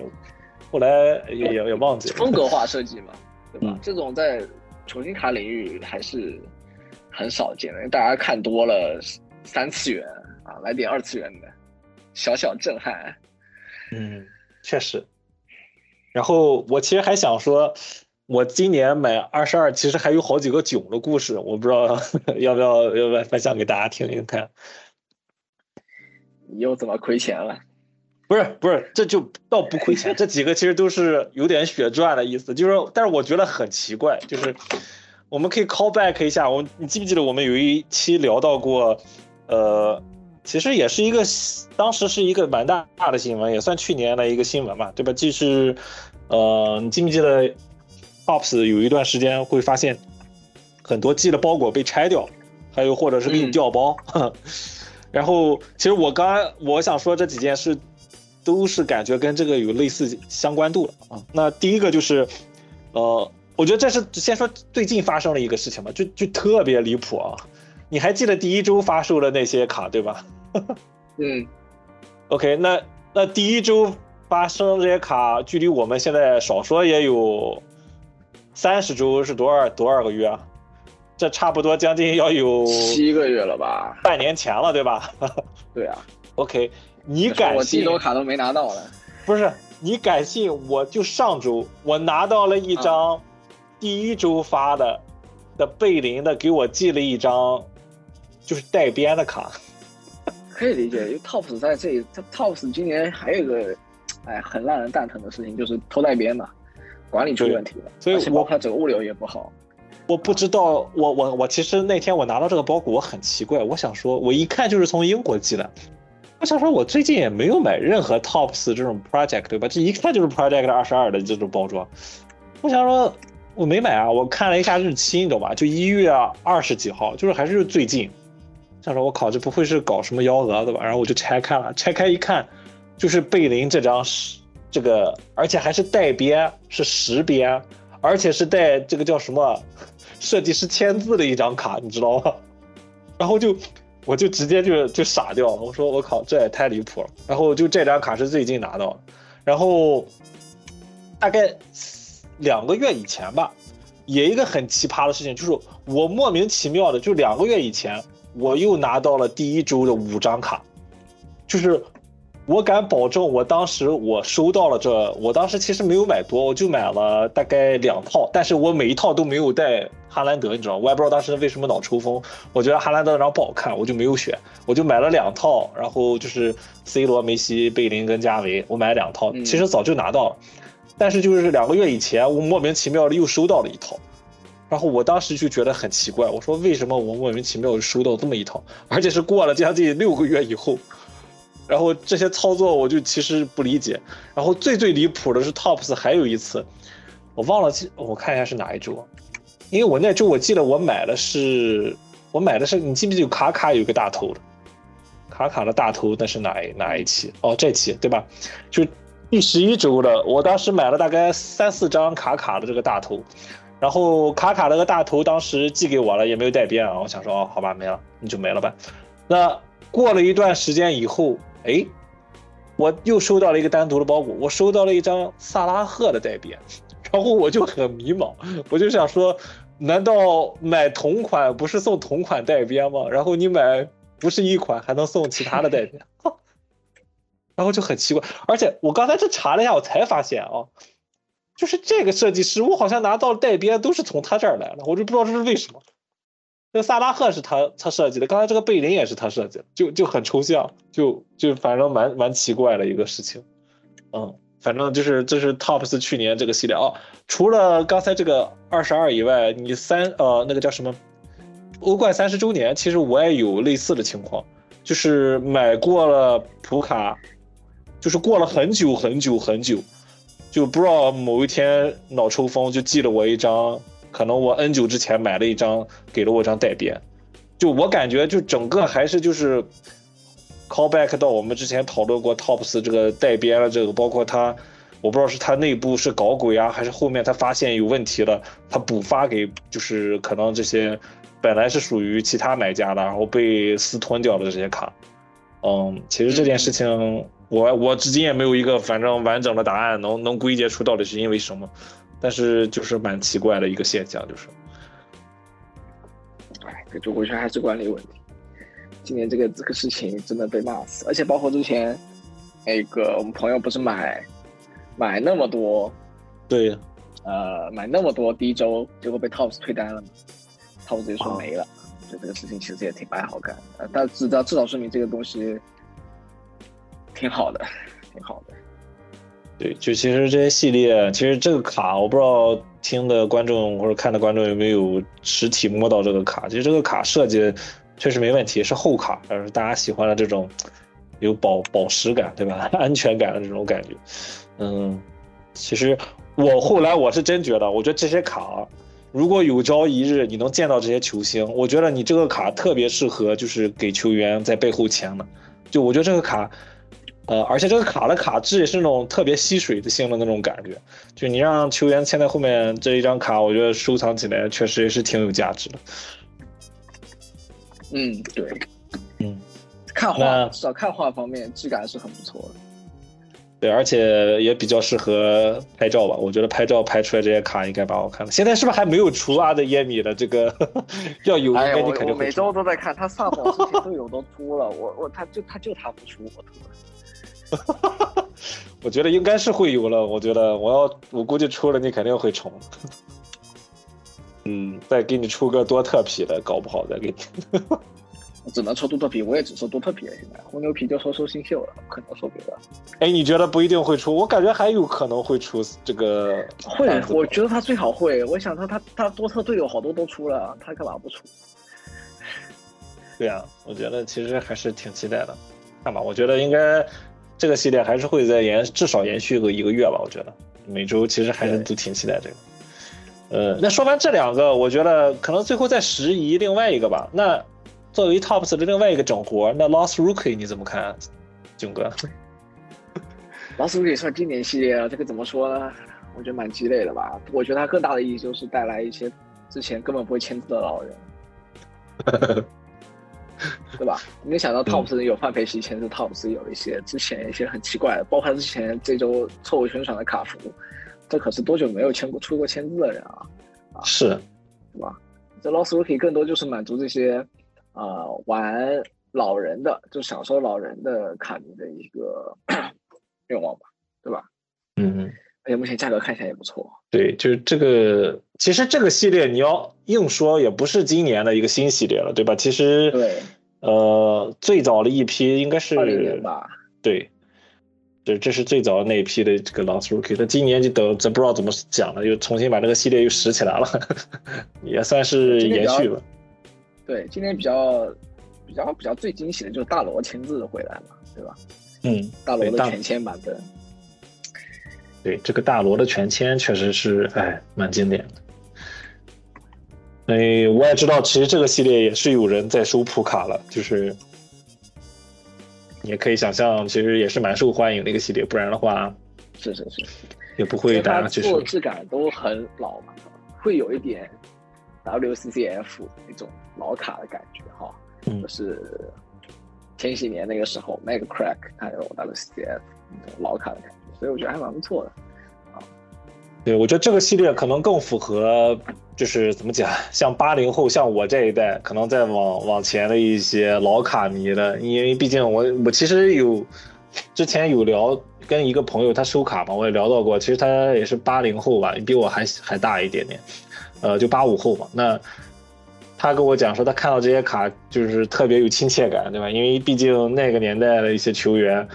后来也也也忘记了。风格化设计嘛，对吧？这种在球星卡领域还是很少见的，大家看多了三次元啊，来点二次元的，小小震撼。嗯，确实。然后我其实还想说。我今年买二十二，其实还有好几个囧的故事，我不知道 要不要要不要分享给大家听听看。你又怎么亏钱了？不是不是，这就倒不亏钱，这几个其实都是有点血赚的意思。就是，但是我觉得很奇怪，就是我们可以 call back 一下，我你记不记得我们有一期聊到过，呃，其实也是一个当时是一个蛮大大的新闻，也算去年的一个新闻嘛，对吧？就是，呃，你记不记得？Ops 有一段时间会发现很多寄的包裹被拆掉，还有或者是给你调包。然后，其实我刚我想说这几件事都是感觉跟这个有类似相关度的啊。那第一个就是，呃，我觉得这是先说最近发生了一个事情吧，就就特别离谱啊。你还记得第一周发售的那些卡对吧？嗯。OK，那那第一周发生这些卡，距离我们现在少说也有三十周，是多少多少个月啊？这差不多将近要有七个月了吧？半年前了，对吧？对啊。OK，你敢信？我第一周卡都没拿到呢。不是，你敢信？我就上周我拿到了一张第一周发的的贝林的，给我寄了一张就是带边的卡。可以理解，因为 Tops 在这里，Tops 今年还有一个，哎，很让人蛋疼的事情，就是偷带边嘛，管理出问题了，所以我怕整个物流也不好。我不知道，我我我其实那天我拿到这个包裹，我很奇怪，我想说，我一看就是从英国寄的，我想说，我最近也没有买任何 Tops 这种 Project 对吧？这一看就是 Project 二十二的这种包装，我想说，我没买啊，我看了一下日期，你懂吧？就一月二十几号，就是还是最近。想说，我靠，这不会是搞什么幺蛾子吧？然后我就拆开了，拆开一看，就是贝林这张是这个，而且还是带边，是实边，而且是带这个叫什么 设计师签字的一张卡，你知道吗？然后就我就直接就就傻掉了，我说我靠，这也太离谱了。然后就这张卡是最近拿到的，然后大概两个月以前吧，也一个很奇葩的事情，就是我莫名其妙的就两个月以前。我又拿到了第一周的五张卡，就是我敢保证，我当时我收到了这，我当时其实没有买多，我就买了大概两套，但是我每一套都没有带哈兰德，你知道我也不知道当时为什么脑抽风，我觉得哈兰德那张不好看，我就没有选，我就买了两套，然后就是 C 罗、梅西、贝林跟加维，我买了两套，其实早就拿到了，但是就是两个月以前，我莫名其妙的又收到了一套。然后我当时就觉得很奇怪，我说为什么我莫名其妙收到这么一套，而且是过了将近六个月以后，然后这些操作我就其实不理解。然后最最离谱的是 Tops 还有一次，我忘了记，我看一下是哪一周，因为我那周我记得我买的是我买的是你记不记得卡卡有个大头的，卡卡的大头那是哪一哪一期？哦这期对吧？就第十一周的，我当时买了大概三四张卡卡的这个大头。然后卡卡那个大头当时寄给我了，也没有带边啊。我想说，哦，好吧，没了，那就没了吧。那过了一段时间以后，哎，我又收到了一个单独的包裹，我收到了一张萨拉赫的带边，然后我就很迷茫，我就想说，难道买同款不是送同款带边吗？然后你买不是一款还能送其他的带边？然后就很奇怪，而且我刚才这查了一下，我才发现啊。就是这个设计师，我好像拿到带边都是从他这儿来的，我就不知道这是为什么。这个萨拉赫是他他设计的，刚才这个贝林也是他设计的，就就很抽象，就就反正蛮蛮奇怪的一个事情。嗯，反正就是这是 Tops 去年这个系列哦。除了刚才这个二十二以外，你三呃那个叫什么欧冠三十周年，其实我也有类似的情况，就是买过了普卡，就是过了很久很久很久。就不知道某一天脑抽风就寄了我一张，可能我 N 久之前买了一张，给了我一张带边，就我感觉就整个还是就是 call back 到我们之前讨论过 Tops 这个带边了这个，包括他，我不知道是他内部是搞鬼啊，还是后面他发现有问题了，他补发给就是可能这些本来是属于其他买家的，然后被私吞掉的这些卡，嗯，其实这件事情。我我至今也没有一个反正完整的答案，能能归结出到底是因为什么，但是就是蛮奇怪的一个现象，就是，哎，这我觉得还是管理问题。今年这个这个事情真的被骂死，而且包括之前那个我们朋友不是买买那么多，对，呃，买那么多第一周，结果被 Tops 退单了嘛，Tops 直接说没了，就这个事情其实也挺不太好干，呃，但至少至少说明这个东西。挺好的，挺好的。对，就其实这些系列，其实这个卡，我不知道听的观众或者看的观众有没有实体摸到这个卡。其实这个卡设计确实没问题，是厚卡，但是大家喜欢的这种有保保实感，对吧？安全感的这种感觉。嗯，其实我后来我是真觉得，我觉得这些卡，如果有朝一日你能见到这些球星，我觉得你这个卡特别适合，就是给球员在背后签的。就我觉得这个卡。呃，而且这个卡的卡质也是那种特别吸水的性的那种感觉，就你让球员签在后面这一张卡，我觉得收藏起来确实也是挺有价值的。嗯，对，嗯，看画至少看画方面质感是很不错的。对，而且也比较适合拍照吧。我觉得拍照拍出来这些卡应该蛮好看的。现在是不是还没有出阿德耶米的这个？要有，哎你肯定每周都在看，他上榜之前队友都 出了，我我他就他就他不出，我特。我觉得应该是会有了。我觉得我要我估计出了你肯定会冲。嗯，再给你出个多特皮的，搞不好再给你。只能抽多特皮，我也只抽多特皮了。现在红牛皮就抽抽新秀了，不可能抽别的。哎，你觉得不一定会出？我感觉还有可能会出这个。会，我觉得他最好会。我想他他他多特队友好多都出了，他干嘛不出？对啊，我觉得其实还是挺期待的。看吧，我觉得应该这个系列还是会再延至少延续个一个月吧。我觉得每周其实还是都挺期待这个。呃，那说完这两个，我觉得可能最后再拾遗另外一个吧。那。作为 TOPS 的另外一个整活，那 Lost Rookie 你怎么看，囧哥？Lost Rookie 算经典系列了，这个怎么说呢？我觉得蛮鸡肋的吧。我觉得它更大的意义就是带来一些之前根本不会签字的老人，对吧？没想到 TOPS 有范佩西签字，TOPS 有一些之前一些很奇怪的，包括之前这周错误宣传的卡服，这可是多久没有签过出过签字的人啊？啊，是，对吧？这 Lost Rookie 更多就是满足这些。啊，玩老人的就享受老人的卡迷的一个 愿望吧，对吧？嗯嗯，而且目前价格看起来也不错。对，就是这个，其实这个系列你要硬说也不是今年的一个新系列了，对吧？其实对，呃，最早的一批应该是二零年吧？对，这这是最早的那一批的这个 Lost Rookie，那今年就等这不知道怎么讲了，又重新把这个系列又拾起来了，也算是延续了。对，今年比较比较比较最惊喜的就是大罗签字回来了，对吧？嗯，大罗的全签版本。对，这个大罗的全签确实是，哎，蛮经典的。哎，我也知道，其实这个系列也是有人在收普卡了，就是也可以想象，其实也是蛮受欢迎的一个系列，不然的话，是是是，也不会大家去做质感都很老嘛，会有一点。WCCF 那种老卡的感觉哈，就是前几年那个时候，Mega Crack 还有 WCCF 那种老卡的感觉，所以我觉得还蛮不错的啊。对，我觉得这个系列可能更符合，就是怎么讲，像八零后，像我这一代，可能在往往前的一些老卡迷的，因为毕竟我我其实有之前有聊跟一个朋友他收卡嘛，我也聊到过，其实他也是八零后吧，比我还还大一点点。呃，就八五后嘛，那他跟我讲说，他看到这些卡就是特别有亲切感，对吧？因为毕竟那个年代的一些球员，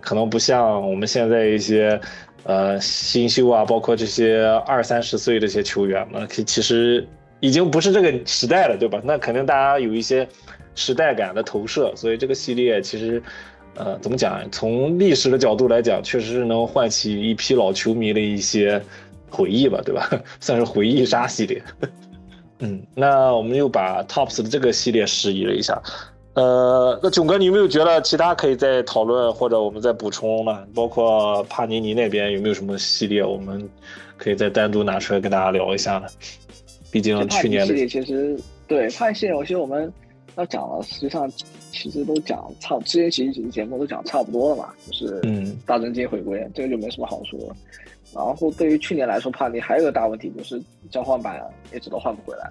可能不像我们现在一些呃新秀啊，包括这些二三十岁这些球员，嘛其实已经不是这个时代了，对吧？那肯定大家有一些时代感的投射，所以这个系列其实呃怎么讲？从历史的角度来讲，确实是能唤起一批老球迷的一些。回忆吧，对吧？算是回忆杀系列。嗯，那我们又把 Tops 的这个系列示意了一下。呃，那囧哥，你有没有觉得其他可以再讨论或者我们再补充呢？包括帕尼尼那边有没有什么系列，我们可以再单独拿出来跟大家聊一下呢？毕竟去年的系列其实对帕尼系列，有些我们要讲了，实际上其实都讲差，之前几期节目都讲差不多了嘛，就是嗯，大真金回归，这个就没什么好说了。然后对于去年来说，帕尼还有个大问题就是交换版一直都换不回来，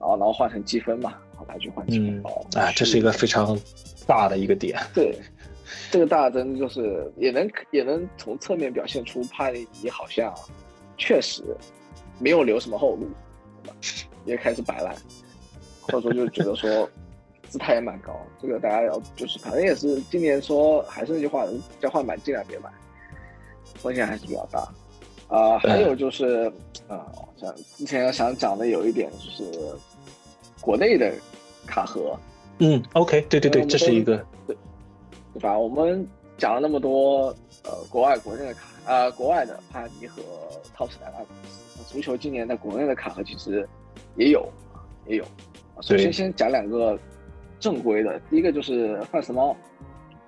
然后然后换成积分嘛，来去换积分包，哎，这是一个非常大的一个点。对，这个大灯就是也能也能从侧面表现出帕尼尼好像确实没有留什么后路，也开始摆烂，或者说就觉得说 姿态也蛮高，这个大家要就是反正也是今年说还是那句话，交换版尽量别买，风险还是比较大。啊，还有就是，啊，像之前想讲的有一点就是，国内的卡盒，嗯，OK，对对对，这是一个，对，对吧？我们讲了那么多，呃，国外、国内的卡，呃，国外的帕尼和两大公司，足球今年在国内的卡盒其实也有，也有。首先先讲两个正规的，第一个就是范斯猫，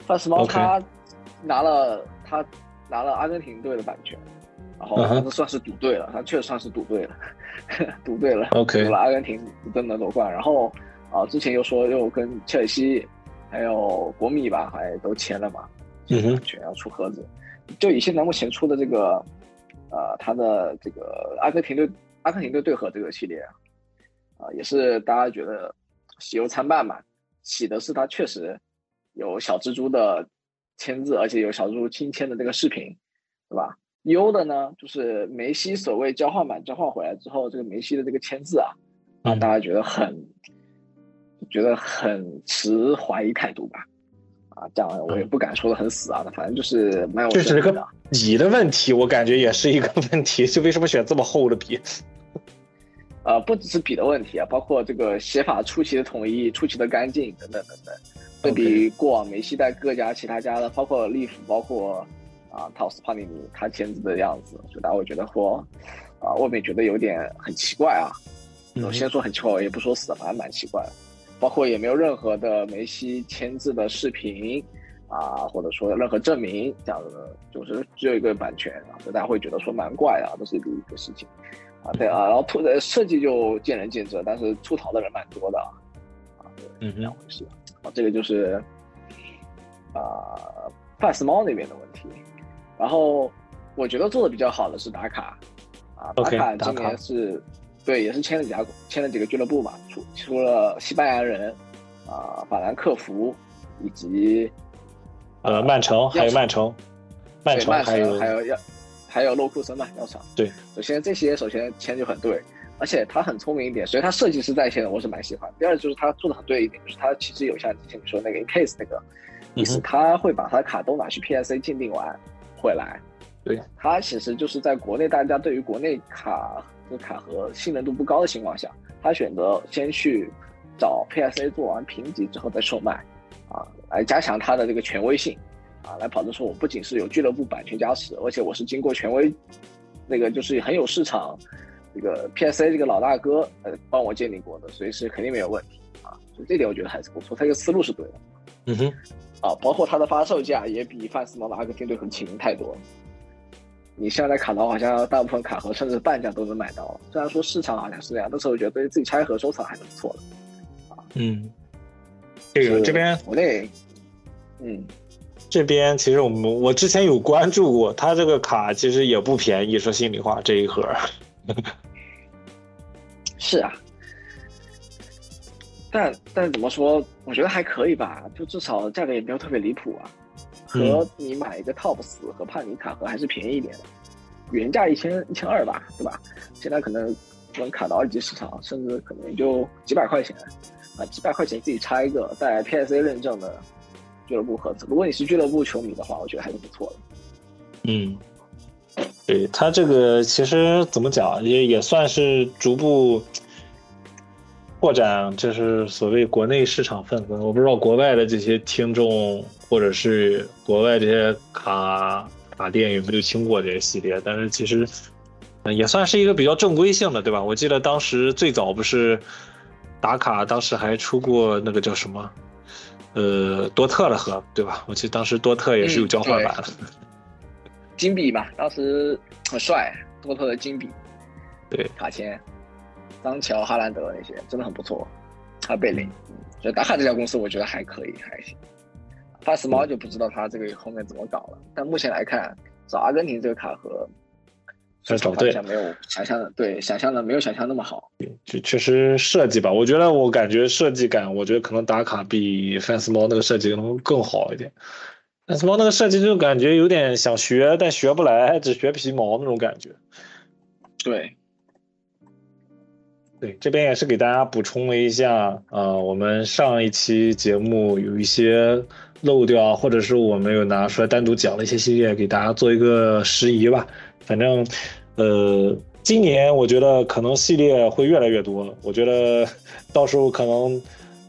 范斯猫他拿了他拿了阿根廷队的版权。然后这算是赌对了，他确实算是赌对了，赌对了。OK，赌了阿根廷真的夺冠。然后啊，之前又说又跟切尔西还有国米吧，还都签了嘛，嗯哼，全要出盒子。就以现在目前出的这个，呃，他的这个阿根廷队阿根廷队对和这个系列啊，也是大家觉得喜忧参半嘛。喜的是他确实有小蜘蛛的签字，而且有小蜘蛛亲签的这个视频，对吧？忧的呢，就是梅西所谓交换版交换回来之后，这个梅西的这个签字啊，让，大家觉得很觉得很持怀疑态度吧？啊，这样我也不敢说的很死啊，反正就是蛮有这是个笔的问题，我感觉也是一个问题，就为什么选这么厚的笔？呃，不只是笔的问题啊，包括这个写法出奇的统一、出奇的干净等等等等，对比过往梅西在各家其他家的，包括利弗，包括啊陶斯帕尼尼他签字的样子，所以大家会觉得说，啊外面觉得有点很奇怪啊。我先说很奇怪，我也不说死，反正蛮奇怪的。包括也没有任何的梅西签字的视频啊，或者说任何证明这样的，就是只有一个版权啊，所以大家会觉得说蛮怪啊，这是第一个事情。啊，对啊，然后吐的设计就见仁见智，但是吐槽的人蛮多的啊，啊，嗯，两回事。啊，这个就是啊，范斯猫那边的问题。然后我觉得做的比较好的是打卡，啊，打卡今年是，对，也是签了几家，签了几个俱乐部嘛，除除了西班牙人，啊，法兰克福，以及呃曼城，还有曼城，曼城还有还有要。还有洛库森嘛，药厂。对，首先这些首先签就很对，而且他很聪明一点，所以他设计师在线的我是蛮喜欢。第二就是他做的很对一点，就是他其实有像之前你说那个 in case 那个意思，他会把他的卡都拿去 PSA 鉴定完回来。对，他其实就是在国内大家对于国内卡的卡盒信任度不高的情况下，他选择先去找 PSA 做完评级之后再售卖，啊，来加强他的这个权威性。啊，来保证说我不仅是有俱乐部版权加持，而且我是经过权威，那个就是很有市场，这个 PSA 这个老大哥呃帮我鉴定过的，所以是肯定没有问题啊。所以这点我觉得还是不错，他这个思路是对的。嗯哼，啊，包括它的发售价也比范斯蒙的阿根廷队很亲民太多了。你现在卡到好像大部分卡盒甚至半价都能买到，虽然说市场好像是这样，但是我觉得对自己拆盒收藏还是不错的。啊，嗯，这个这边国内，嗯。这边其实我们我之前有关注过，他这个卡其实也不便宜，说心里话，这一盒。是啊，但但怎么说，我觉得还可以吧，就至少价格也没有特别离谱啊，和你买一个 TOPS 和帕尼卡盒还是便宜一点的，原价一千一千二吧，对吧？现在可能能卡到二级市场，甚至可能也就几百块钱啊，几百块钱自己插一个带 PSA 认证的。俱乐部盒子，如果你是俱乐部球迷的话，我觉得还是不错的。嗯，对他这个其实怎么讲，也也算是逐步扩展，就是所谓国内市场份额。我不知道国外的这些听众或者是国外这些卡卡店有没有听过这些系列，但是其实也算是一个比较正规性的，对吧？我记得当时最早不是打卡，当时还出过那个叫什么？呃，多特的盒对吧？我记得当时多特也是有交换版的，金币吧，当时很帅，多特的金币，对卡签，桑乔、哈兰德那些真的很不错，还有贝林，所以达卡这家公司我觉得还可以，还行。发斯猫就不知道他这个后面怎么搞了，但目前来看，找阿根廷这个卡盒。找对，没有想象的对，想象的没有想象那么好。就确实设计吧，我觉得我感觉设计感，我觉得可能打卡比 fans 猫那个设计可能更好一点。fans 猫那个设计就感觉有点想学，但学不来，只学皮毛那种感觉。对，对，这边也是给大家补充了一下呃，我们上一期节目有一些漏掉，或者是我们有拿出来单独讲了一些系列，给大家做一个拾遗吧。反正，呃，今年我觉得可能系列会越来越多。我觉得到时候可能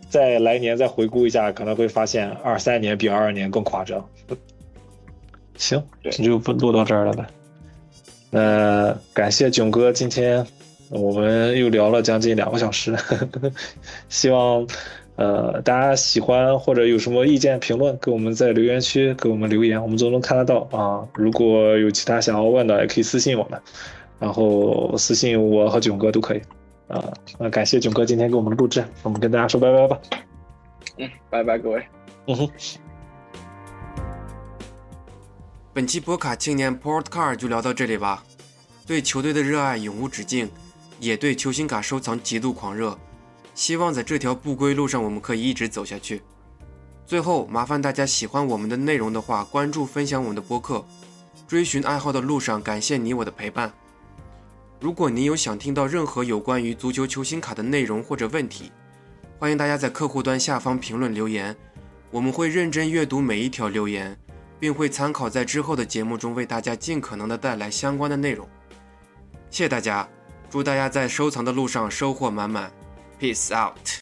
再来年再回顾一下，可能会发现二三年比二二年更夸张。行，那就不录到这儿了呗。呃，感谢囧哥，今天我们又聊了将近两个小时，希望。呃，大家喜欢或者有什么意见评论，给我们在留言区给我们留言，我们都能看得到啊。如果有其他想要问的，也可以私信我们，然后私信我和囧哥都可以啊。那感谢囧哥今天给我们的录制，我们跟大家说拜拜吧。嗯，拜拜各位。嗯哼。本期博卡青年 Port Card 就聊到这里吧。对球队的热爱永无止境，也对球星卡收藏极度狂热。希望在这条不归路上，我们可以一直走下去。最后，麻烦大家喜欢我们的内容的话，关注分享我们的播客。追寻爱好的路上，感谢你我的陪伴。如果你有想听到任何有关于足球球星卡的内容或者问题，欢迎大家在客户端下方评论留言，我们会认真阅读每一条留言，并会参考在之后的节目中为大家尽可能的带来相关的内容。谢谢大家，祝大家在收藏的路上收获满满，Peace out。